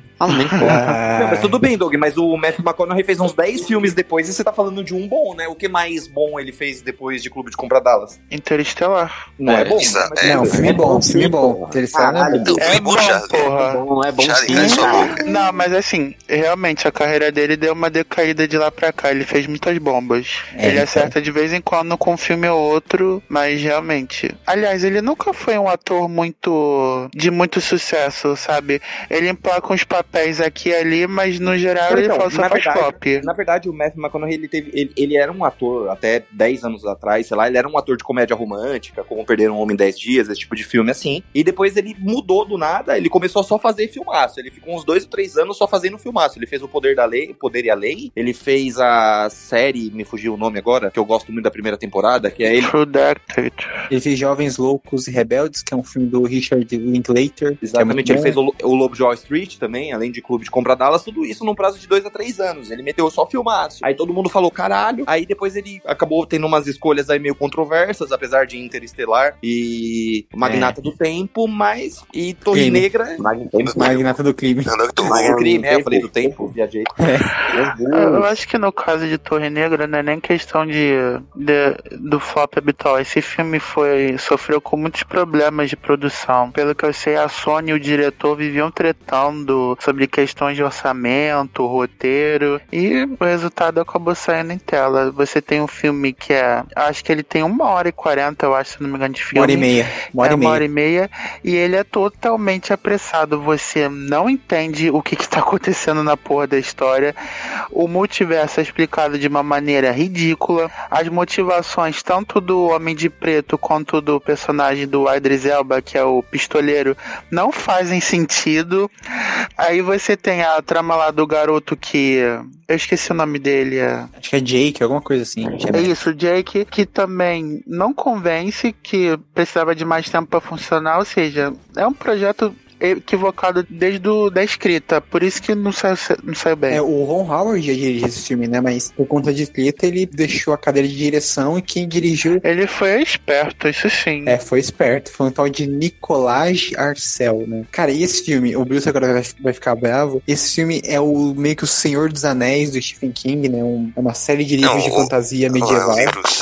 ah. Não, mas tudo bem, Doug, mas o Matthew McConaughey fez uns 10 filmes depois e você tá falando de um bom, né? O que mais bom ele fez depois de Clube de Compra Dallas? Interestelar. Não é, é bom? É, não, é, filme bom, filme bom. Interessante, é bom. É bom, porra. É bom, sim. Não, mas assim, realmente a carreira dele deu uma decaída de lá pra cá. Ele fez muitas bombas. É, ele acerta de vez em quando com um filme ou outro, mas realmente. Aliás, ele nunca foi um ator muito. de muito sucesso, sabe? Ele emplaca uns papéis aqui e ali, mas no geral então, ele só faz verdade, pop. Na verdade, o Matthew McConaughey, ele, teve, ele, ele era um ator até 10 anos atrás, sei lá, ele era um ator de comédia romântica, como Perder um Homem em 10 Dias esse tipo de filme assim. E depois ele mudou do nada, ele começou a só fazer filmaço. Ele ficou uns dois ou três anos só fazendo filmaço. Ele fez O Poder da Lei, Poder e a Lei. Ele fez a série, me fugiu o nome agora, que eu gosto muito da primeira temporada, que é ele. Ele fez Jovens Loucos e Rebeldes, que é um filme do Richard Linklater. Exatamente, é ele fez o, o Lobo Wall Street também, além de Clube de Compra Dallas, tudo isso num prazo de dois a três anos. Ele meteu só filmaço. Aí todo mundo falou, caralho. Aí depois ele acabou tendo umas escolhas aí meio controversas, apesar de Interestelar E Magnata é. do Tempo, mas e Torre crime. Negra. Magnata do crime. do crime, é, eu falei do tempo, viajei. É. Eu acho que no caso de Torre Negra não é nem questão de, de do flop habitual. Esse filme foi sofreu com muitos problemas de produção. Pelo que eu sei, a Sony e o diretor viviam tretando sobre questões de orçamento, roteiro, e o resultado acabou saindo em tela. Você tem um filme que é. Acho que ele tem uma hora e quarenta, eu acho, se não me engano, de filme. Uma hora e meia. Uma hora, é, e, meia. uma hora e meia. E ele é totalmente apressado. Você não entende o que, está acontecendo na porra da história. O multiverso é explicado de uma maneira ridícula. As motivações, tanto do Homem de Preto quanto do personagem do Idris Elba, que é o pistoleiro, não fazem sentido. Aí você tem a trama lá do garoto que. Eu esqueci o nome dele. É... Acho que é Jake, alguma coisa assim. É isso, Jake, que também não convence, que precisava de mais tempo para funcionar, ou seja, é um projeto equivocado desde do, da escrita, por isso que não saiu, não saiu bem. É, o Ron Howard ia dirigir esse filme, né? Mas por conta de escrita, ele deixou a cadeira de direção e quem dirigiu. Ele foi esperto, isso sim. É, foi esperto. Foi um tal de Nicolás Arcel, né? Cara, e esse filme? O Bruce agora vai, vai ficar bravo. Esse filme é o meio que o Senhor dos Anéis do Stephen King, né? Um, é uma série de livros não, de fantasia medieval.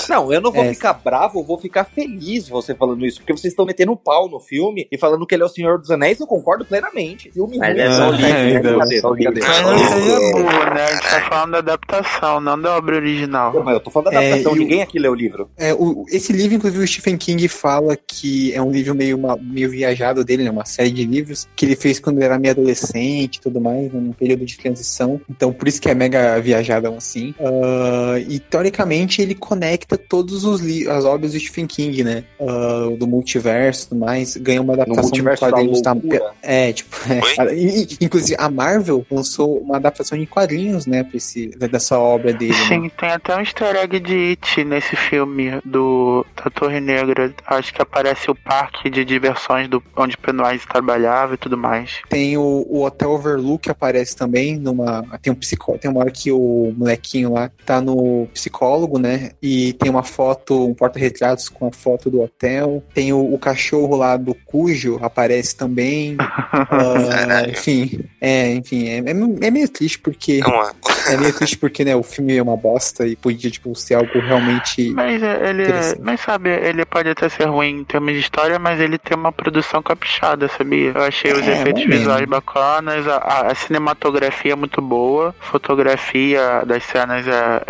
Não, eu não vou é. ficar bravo, eu vou ficar feliz você falando isso, porque vocês estão metendo um pau no filme e falando que ele é o Senhor dos Anéis, eu concordo plenamente. Filme Mas é só é, né? Brincadeira, brincadeira. Mas não seria boa, né? A gente tá falando da adaptação, não da obra original. Não, mas eu tô falando da adaptação, é, ninguém aqui lê o livro. É, o, esse livro, inclusive, o Stephen King fala que é um livro meio, uma, meio viajado dele, né? Uma série de livros que ele fez quando ele era meio adolescente e tudo mais, num período de transição. Então, por isso que é mega viajadão assim. Uh, e, teoricamente, ele conecta todos os as obras do Stephen King, né? Uh, do multiverso e tudo mais. Ganha uma adaptação do quadrinhos da, é, tipo, é, inclusive a Marvel lançou uma adaptação em quadrinhos, né, pra esse, dessa obra dele. Né? Sim, né? tem até um easter egg de It nesse filme do da Torre Negra. Acho que aparece o parque de diversões do onde Pennywise trabalhava e tudo mais. Tem o, o Hotel Overlook que aparece também numa tem um psicólogo, tem uma hora que o molequinho lá tá no psicólogo, né, e tem uma foto, um porta-retratos com a foto do hotel. Tem o, o cachorro lá do Cujo aparece também. Uh, enfim, é, enfim, é, é, é, meio triste porque. É meio triste porque, né, o filme é uma bosta e podia, tipo, ser algo realmente. Mas é, ele. Mas sabe, ele pode até ser ruim em termos de história, mas ele tem uma produção caprichada, sabia? Eu achei os é, efeitos visuais bacanas, a, a, cinematografia é muito boa, a fotografia das cenas é,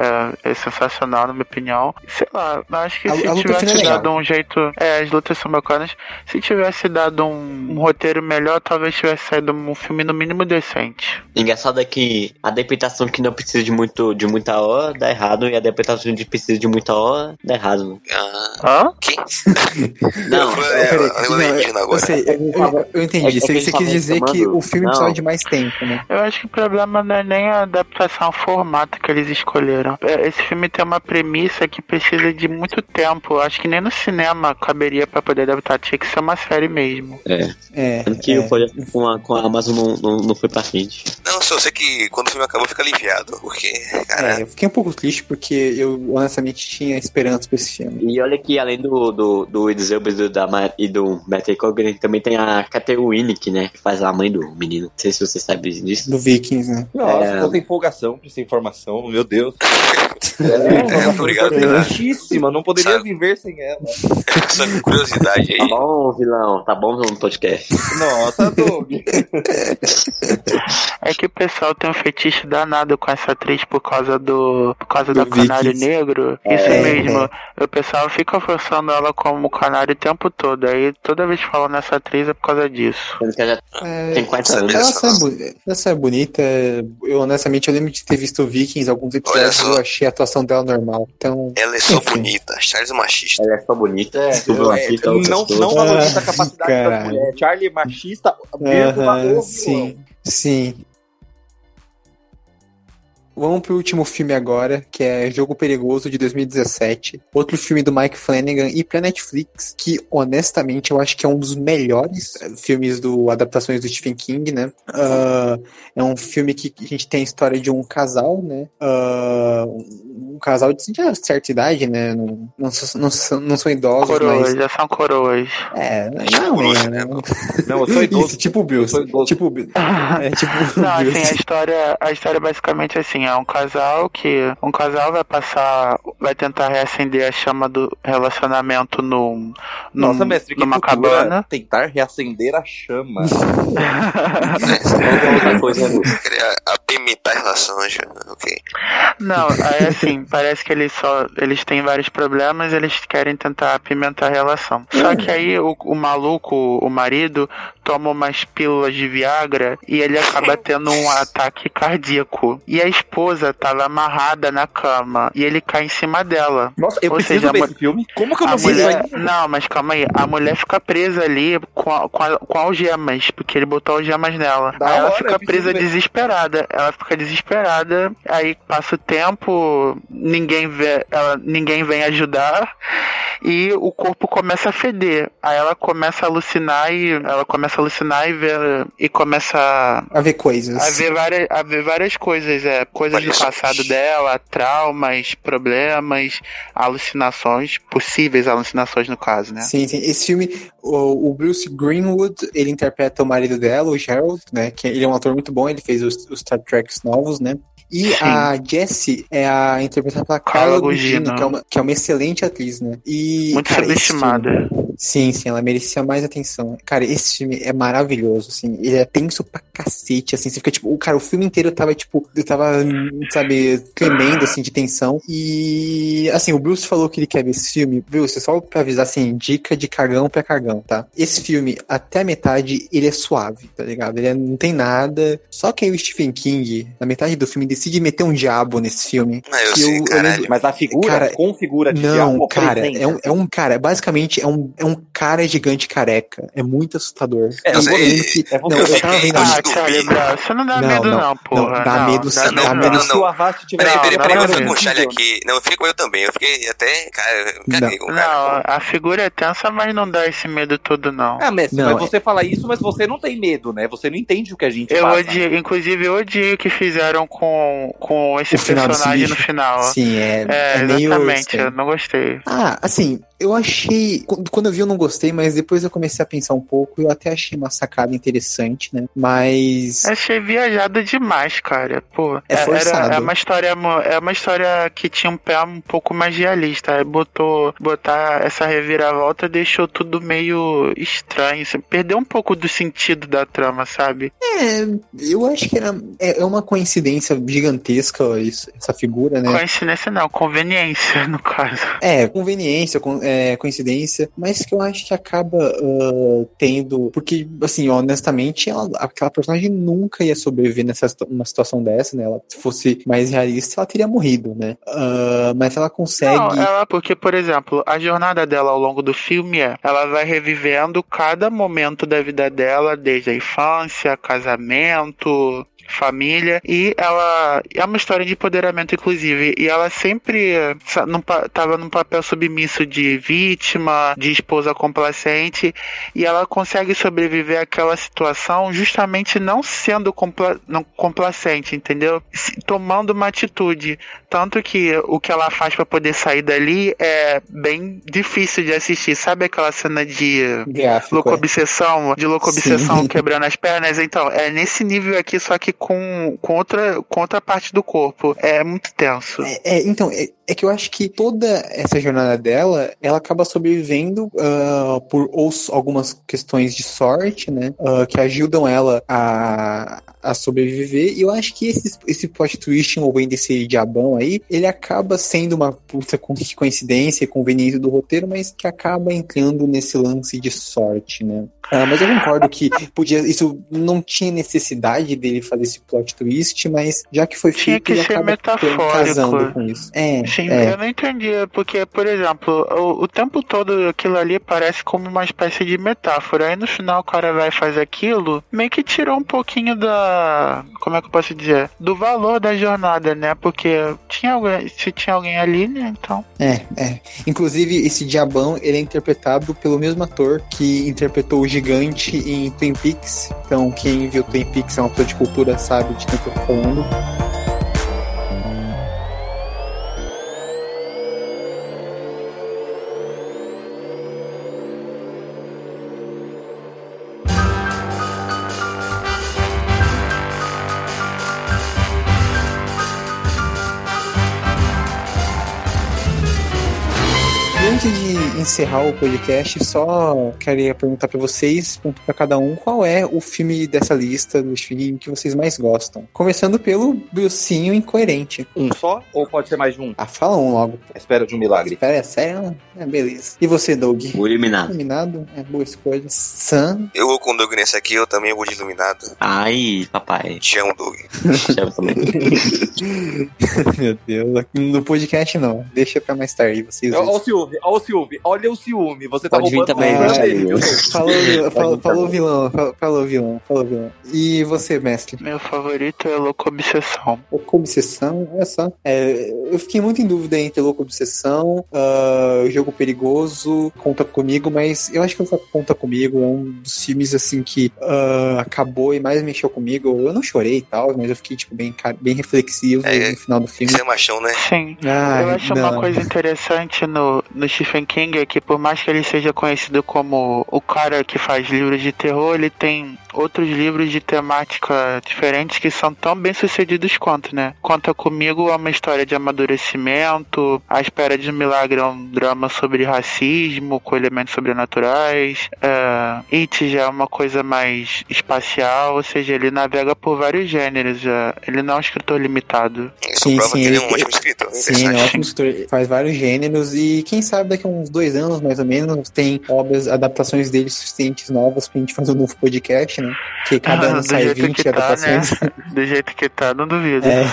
é, é, sensacional, na minha opinião. Sei lá, acho que a, se tivesse dado um jeito. É, as lutas são bacanas. Se tivesse dado um, um roteiro melhor, talvez tivesse saído um filme no mínimo decente. Engraçado é que a adaptação que não precisa de, muito, de muita hora dá errado e a adaptação que precisa de muita hora dá errado. Ah? Hã? Que? não, eu, eu, sei, eu, eu entendi. É, você, você quis dizer que o filme não. precisava de mais tempo, né? Eu acho que o problema não é nem a adaptação, o formato que eles escolheram. É, esse filme tem uma premissa que precisa de muito tempo. Acho que nem no cinema caberia para poder adaptar. Tinha que ser uma série mesmo. É. É. Que é. o projeto com a, com a Amazon não, não, não foi pra frente. Não, só sei que quando o filme acabou, fica aliviado. Porque, cara. É, eu fiquei um pouco triste porque eu honestamente tinha esperança pra esse filme. E olha que além do, do, do Idris Elba e do, da, e do Matthew Cogan, também tem a Kate Winnick, né? Que faz a mãe do menino. Não sei se você sabe disso. Do Vikings, né? Nossa, é... quanta empolgação pra essa informação, meu Deus. É, é, obrigado. Muitíssima, não poderia Sabe? viver sem ela. Essa curiosidade aí. Tá bom, vilão, tá bom no podcast. Nossa, Doug. É que o pessoal tem um fetiche danado com essa atriz por causa do. por causa do, do canário negro. Isso é, mesmo. É. O pessoal fica forçando ela como canário o tempo todo. Aí toda vez que falam nessa atriz é por causa disso. É, tem 40 anos. Ela, é, é bonita. Eu honestamente eu lembro de ter visto Vikings alguns episódios eu achei a atuação dela normal. Então. Ela é só enfim. bonita. Charles é machista. Ela é só bonita. É, machista, é, não, não valoriza a capacidade da mulher. Charlie é machista, uh -huh, Sim, sim. Vamos pro último filme agora, que é Jogo Perigoso de 2017. Outro filme do Mike Flanagan e pra Netflix, que honestamente eu acho que é um dos melhores eh, filmes do adaptações do Stephen King, né? Uh, é um filme que a gente tem a história de um casal, né? Uh, um casal de certa idade, né? Não, não, não, não são idosos, coroas, mas... já são coroas. É, não, é, né? Não, eu sou idoso. Isso, tipo o Bills. Tipo, é, tipo não, assim, a história, a história basicamente é assim, é um casal que um casal vai passar, vai tentar reacender a chama do relacionamento num, num Nossa, mestre, numa cabana. Tentar reacender a chama. outra coisa, apimentar relações, ok. Não, é assim, parece que eles só eles têm vários problemas, eles querem tentar apimentar a relação. Só que aí o, o maluco, o marido, toma umas pílulas de Viagra e ele acaba tendo um ataque cardíaco. E a esposa tava amarrada na cama e ele cai em cima dela. Nossa, eu Ou preciso seja, ver esse filme. Como que eu não sei mulher... Não, mas calma aí. A mulher fica presa ali com, a, com, a, com algemas, porque ele botou algemas nela. Da aí ela fica presa desesperada. Ela fica desesperada. Aí passa o tempo, ninguém vê, ela, ninguém vem ajudar e o corpo começa a feder. Aí ela começa a alucinar e ela começa a alucinar e ver e começa a ver coisas. A ver várias, a ver várias coisas, é, coisas do passado dela, traumas, problemas, alucinações, possíveis alucinações no caso, né? Sim, sim. Esse filme, o, o Bruce Greenwood, ele interpreta o marido dela, o Gerald, né? Que ele é um ator muito bom, ele fez os, os Star Treks novos, né? E Sim. a Jessie é a interpretada pela Carla Gugino, que é, uma, que é uma excelente atriz, né? E, Muito cara, subestimada. Sim, sim, ela merecia mais atenção. Cara, esse filme é maravilhoso, assim. Ele é tenso pra cacete, assim. Você fica, tipo, o cara, o filme inteiro tava, tipo, eu tava, sabe, tremendo, assim, de tensão. E, assim, o Bruce falou que ele quer ver esse filme. Bruce, só pra avisar, assim, dica de cagão pra cagão, tá? Esse filme, até a metade, ele é suave, tá ligado? Ele é, não tem nada. Só que aí o Stephen King, na metade do filme, decide meter um diabo nesse filme. Ah, eu sei, eu, eu lembro, Mas a figura, cara, configura de não, diabo cara, é um, é um cara, basicamente é um, é um cara gigante careca. É muito assustador. É, eu, sei, que, é, não, eu tava vendo ah, cara, você não dá não, medo não, não porra. Não, dá não, medo dá, dá medo. Sua raça tiver... Peraí, peraí, peraí, eu fico com o Charlie aqui. Não, eu fico eu também. Eu fiquei até, cara, caguei com o cara. Não, a figura é tensa, mas não dá esse medo todo, não. Ah, Messi, mas você fala isso, mas você não tem medo, né? Você não entende o que a gente eu passa. Odio, inclusive, eu odio o que fizeram com, com esse personagem no final. Sim, é. É, é exatamente, eu não gostei. Ah, assim, eu achei. Quando eu vi, eu não gostei, mas depois eu comecei a pensar um pouco. Eu até achei uma sacada interessante, né? Mas. Achei viajada demais, cara. Pô, é, forçado. Era, é uma história, é uma história que tinha um pé um pouco mais realista. Aí botou, botar essa reviravolta deixou tudo meio estranho. Você perdeu um pouco do sentido da trama, sabe? É, eu acho que era, é, é uma coincidência gigantesca isso, essa figura, né? Coincidência não, conveniência, no caso. É, conveniência, é, coincidência, mas que eu acho que acaba uh, tendo. Porque, assim, honestamente, ela, aquela personagem nunca ia sobreviver nessa uma situação dessa, né? Ela, se fosse mais realista, ela teria morrido, né? Uh, mas ela consegue. Não, ela, porque, por exemplo, a jornada dela ao longo do filme é ela vai revivendo cada momento da vida dela, desde a infância, casamento, família e ela é uma história de empoderamento inclusive e ela sempre estava num papel submisso de vítima, de esposa complacente e ela consegue sobreviver àquela situação justamente não sendo compla não complacente, entendeu? Tomando uma atitude, tanto que o que ela faz para poder sair dali é bem difícil de assistir. Sabe aquela cena de louco é. obsessão, de louco obsessão quebrando as pernas? Então, é nesse nível aqui, só que com, com, outra, com outra parte do corpo. É muito tenso. É, é então, é, é, que eu acho que toda essa jornada dela, ela acaba sobrevivendo uh, por ou, algumas questões de sorte, né? Uh, que ajudam ela a, a sobreviver. E eu acho que esse, esse plot twist envolvendo esse diabão aí, ele acaba sendo uma puta coincidência e conveniência do roteiro, mas que acaba entrando nesse lance de sorte, né? Uh, mas eu concordo que podia, isso não tinha necessidade dele fazer esse plot twist, mas já que foi Tinha feito, que ele acaba metafórico. casando com isso. É. Sim, é. eu não entendi, porque, por exemplo, o, o tempo todo aquilo ali parece como uma espécie de metáfora. Aí no final o cara vai fazer aquilo, meio que tirou um pouquinho da. Como é que eu posso dizer? Do valor da jornada, né? Porque tinha alguém, se tinha alguém ali, né? Então. É, é. Inclusive, esse diabão, ele é interpretado pelo mesmo ator que interpretou o gigante em Twin Peaks. Então, quem viu Twin Peaks é uma pessoa de cultura, sabe de eu tô falando. Encerrar o podcast, só queria perguntar para vocês, para cada um, qual é o filme dessa lista dos filmes que vocês mais gostam? Começando pelo Brucinho Incoerente. Um só? Ou pode ser mais de um? Ah, fala um logo. A espera de um milagre. Espera, é sério? É, beleza. E você, Doug? O Iluminado. Iluminado? É, boa escolha. Sam? Eu vou com o Doug nesse aqui, eu também vou de Iluminado. Ai, papai. Te amo, Doug. Te amo também. Meu Deus. No podcast não. Deixa pra mais tarde. Vocês olha o ciúme, olha o ciúme. Olha o ciúme. Você tá Pode vir também, ah, falou, falou, falou vilão, falou, vilão, falou vilão. E você, mestre? Meu favorito é Louco Obsessão. Louco Obsessão, olha só. É, eu fiquei muito em dúvida entre Louco Obsessão, uh, Jogo Perigoso, Conta Comigo, mas eu acho que Conta Comigo é um dos filmes, assim, que uh, acabou e mais mexeu comigo. Eu não chorei e tal, mas eu fiquei, tipo, bem, bem reflexivo é, no final do filme. Você é machão, né? Sim. Ah, eu acho não. uma coisa interessante no, no Stephen King é que por mais que ele seja conhecido como o cara que faz livros de terror, ele tem outros livros de temática diferentes que são tão bem sucedidos quanto, né? Conta Comigo é uma história de amadurecimento, A Espera de um Milagre é um drama sobre racismo, com elementos sobrenaturais, é, It já é uma coisa mais espacial, ou seja, ele navega por vários gêneros, é, ele não é um escritor limitado. Sim, sim, ele é um ótimo escritor. Sim, é um ótimo escritor, faz vários gêneros e quem sabe daqui a uns dois anos, mais ou menos, tem obras, adaptações dele suficientes novas pra gente fazer um novo podcast, né? Que cada ah, ano sai 20 adaptações. Tá, né? Do jeito que tá, não duvido. É.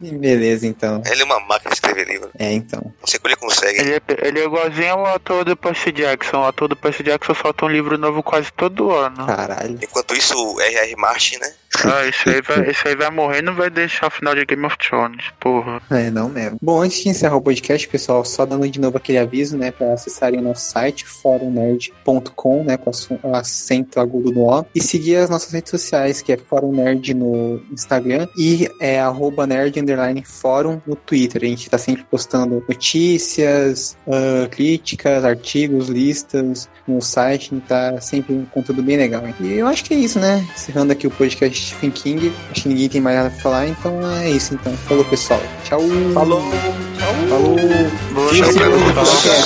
Beleza, então. Ele é uma máquina de escrever livro. É, então. Não sei como ele consegue. Ele é, ele é igualzinho ao ator do Percy Jackson. O ator do Percy Jackson solta um livro novo quase todo ano. Caralho. Enquanto isso, o R.R. Martin, né? Ah, esse aí, vai, esse aí vai morrer e não vai deixar o final de Game of Thrones, porra. É, não mesmo. Bom, antes de encerrar o podcast, pessoal, só dando de novo aquele aviso, né, pra acessarem o nosso site, forumnerd.com, né, com acento agudo no O, e seguir as nossas redes sociais, que é Fórum Nerd no Instagram e é arroba nerd underline fórum no Twitter. A gente tá sempre postando notícias, uh, críticas, artigos, listas no site, tá sempre um conteúdo bem legal. E eu acho que é isso, né? Encerrando aqui o podcast Stephen King. Acho que ninguém tem mais nada pra falar, então é isso. Então, falou pessoal. Tchau. Falou. Tchau. Falou. Boa, tchau,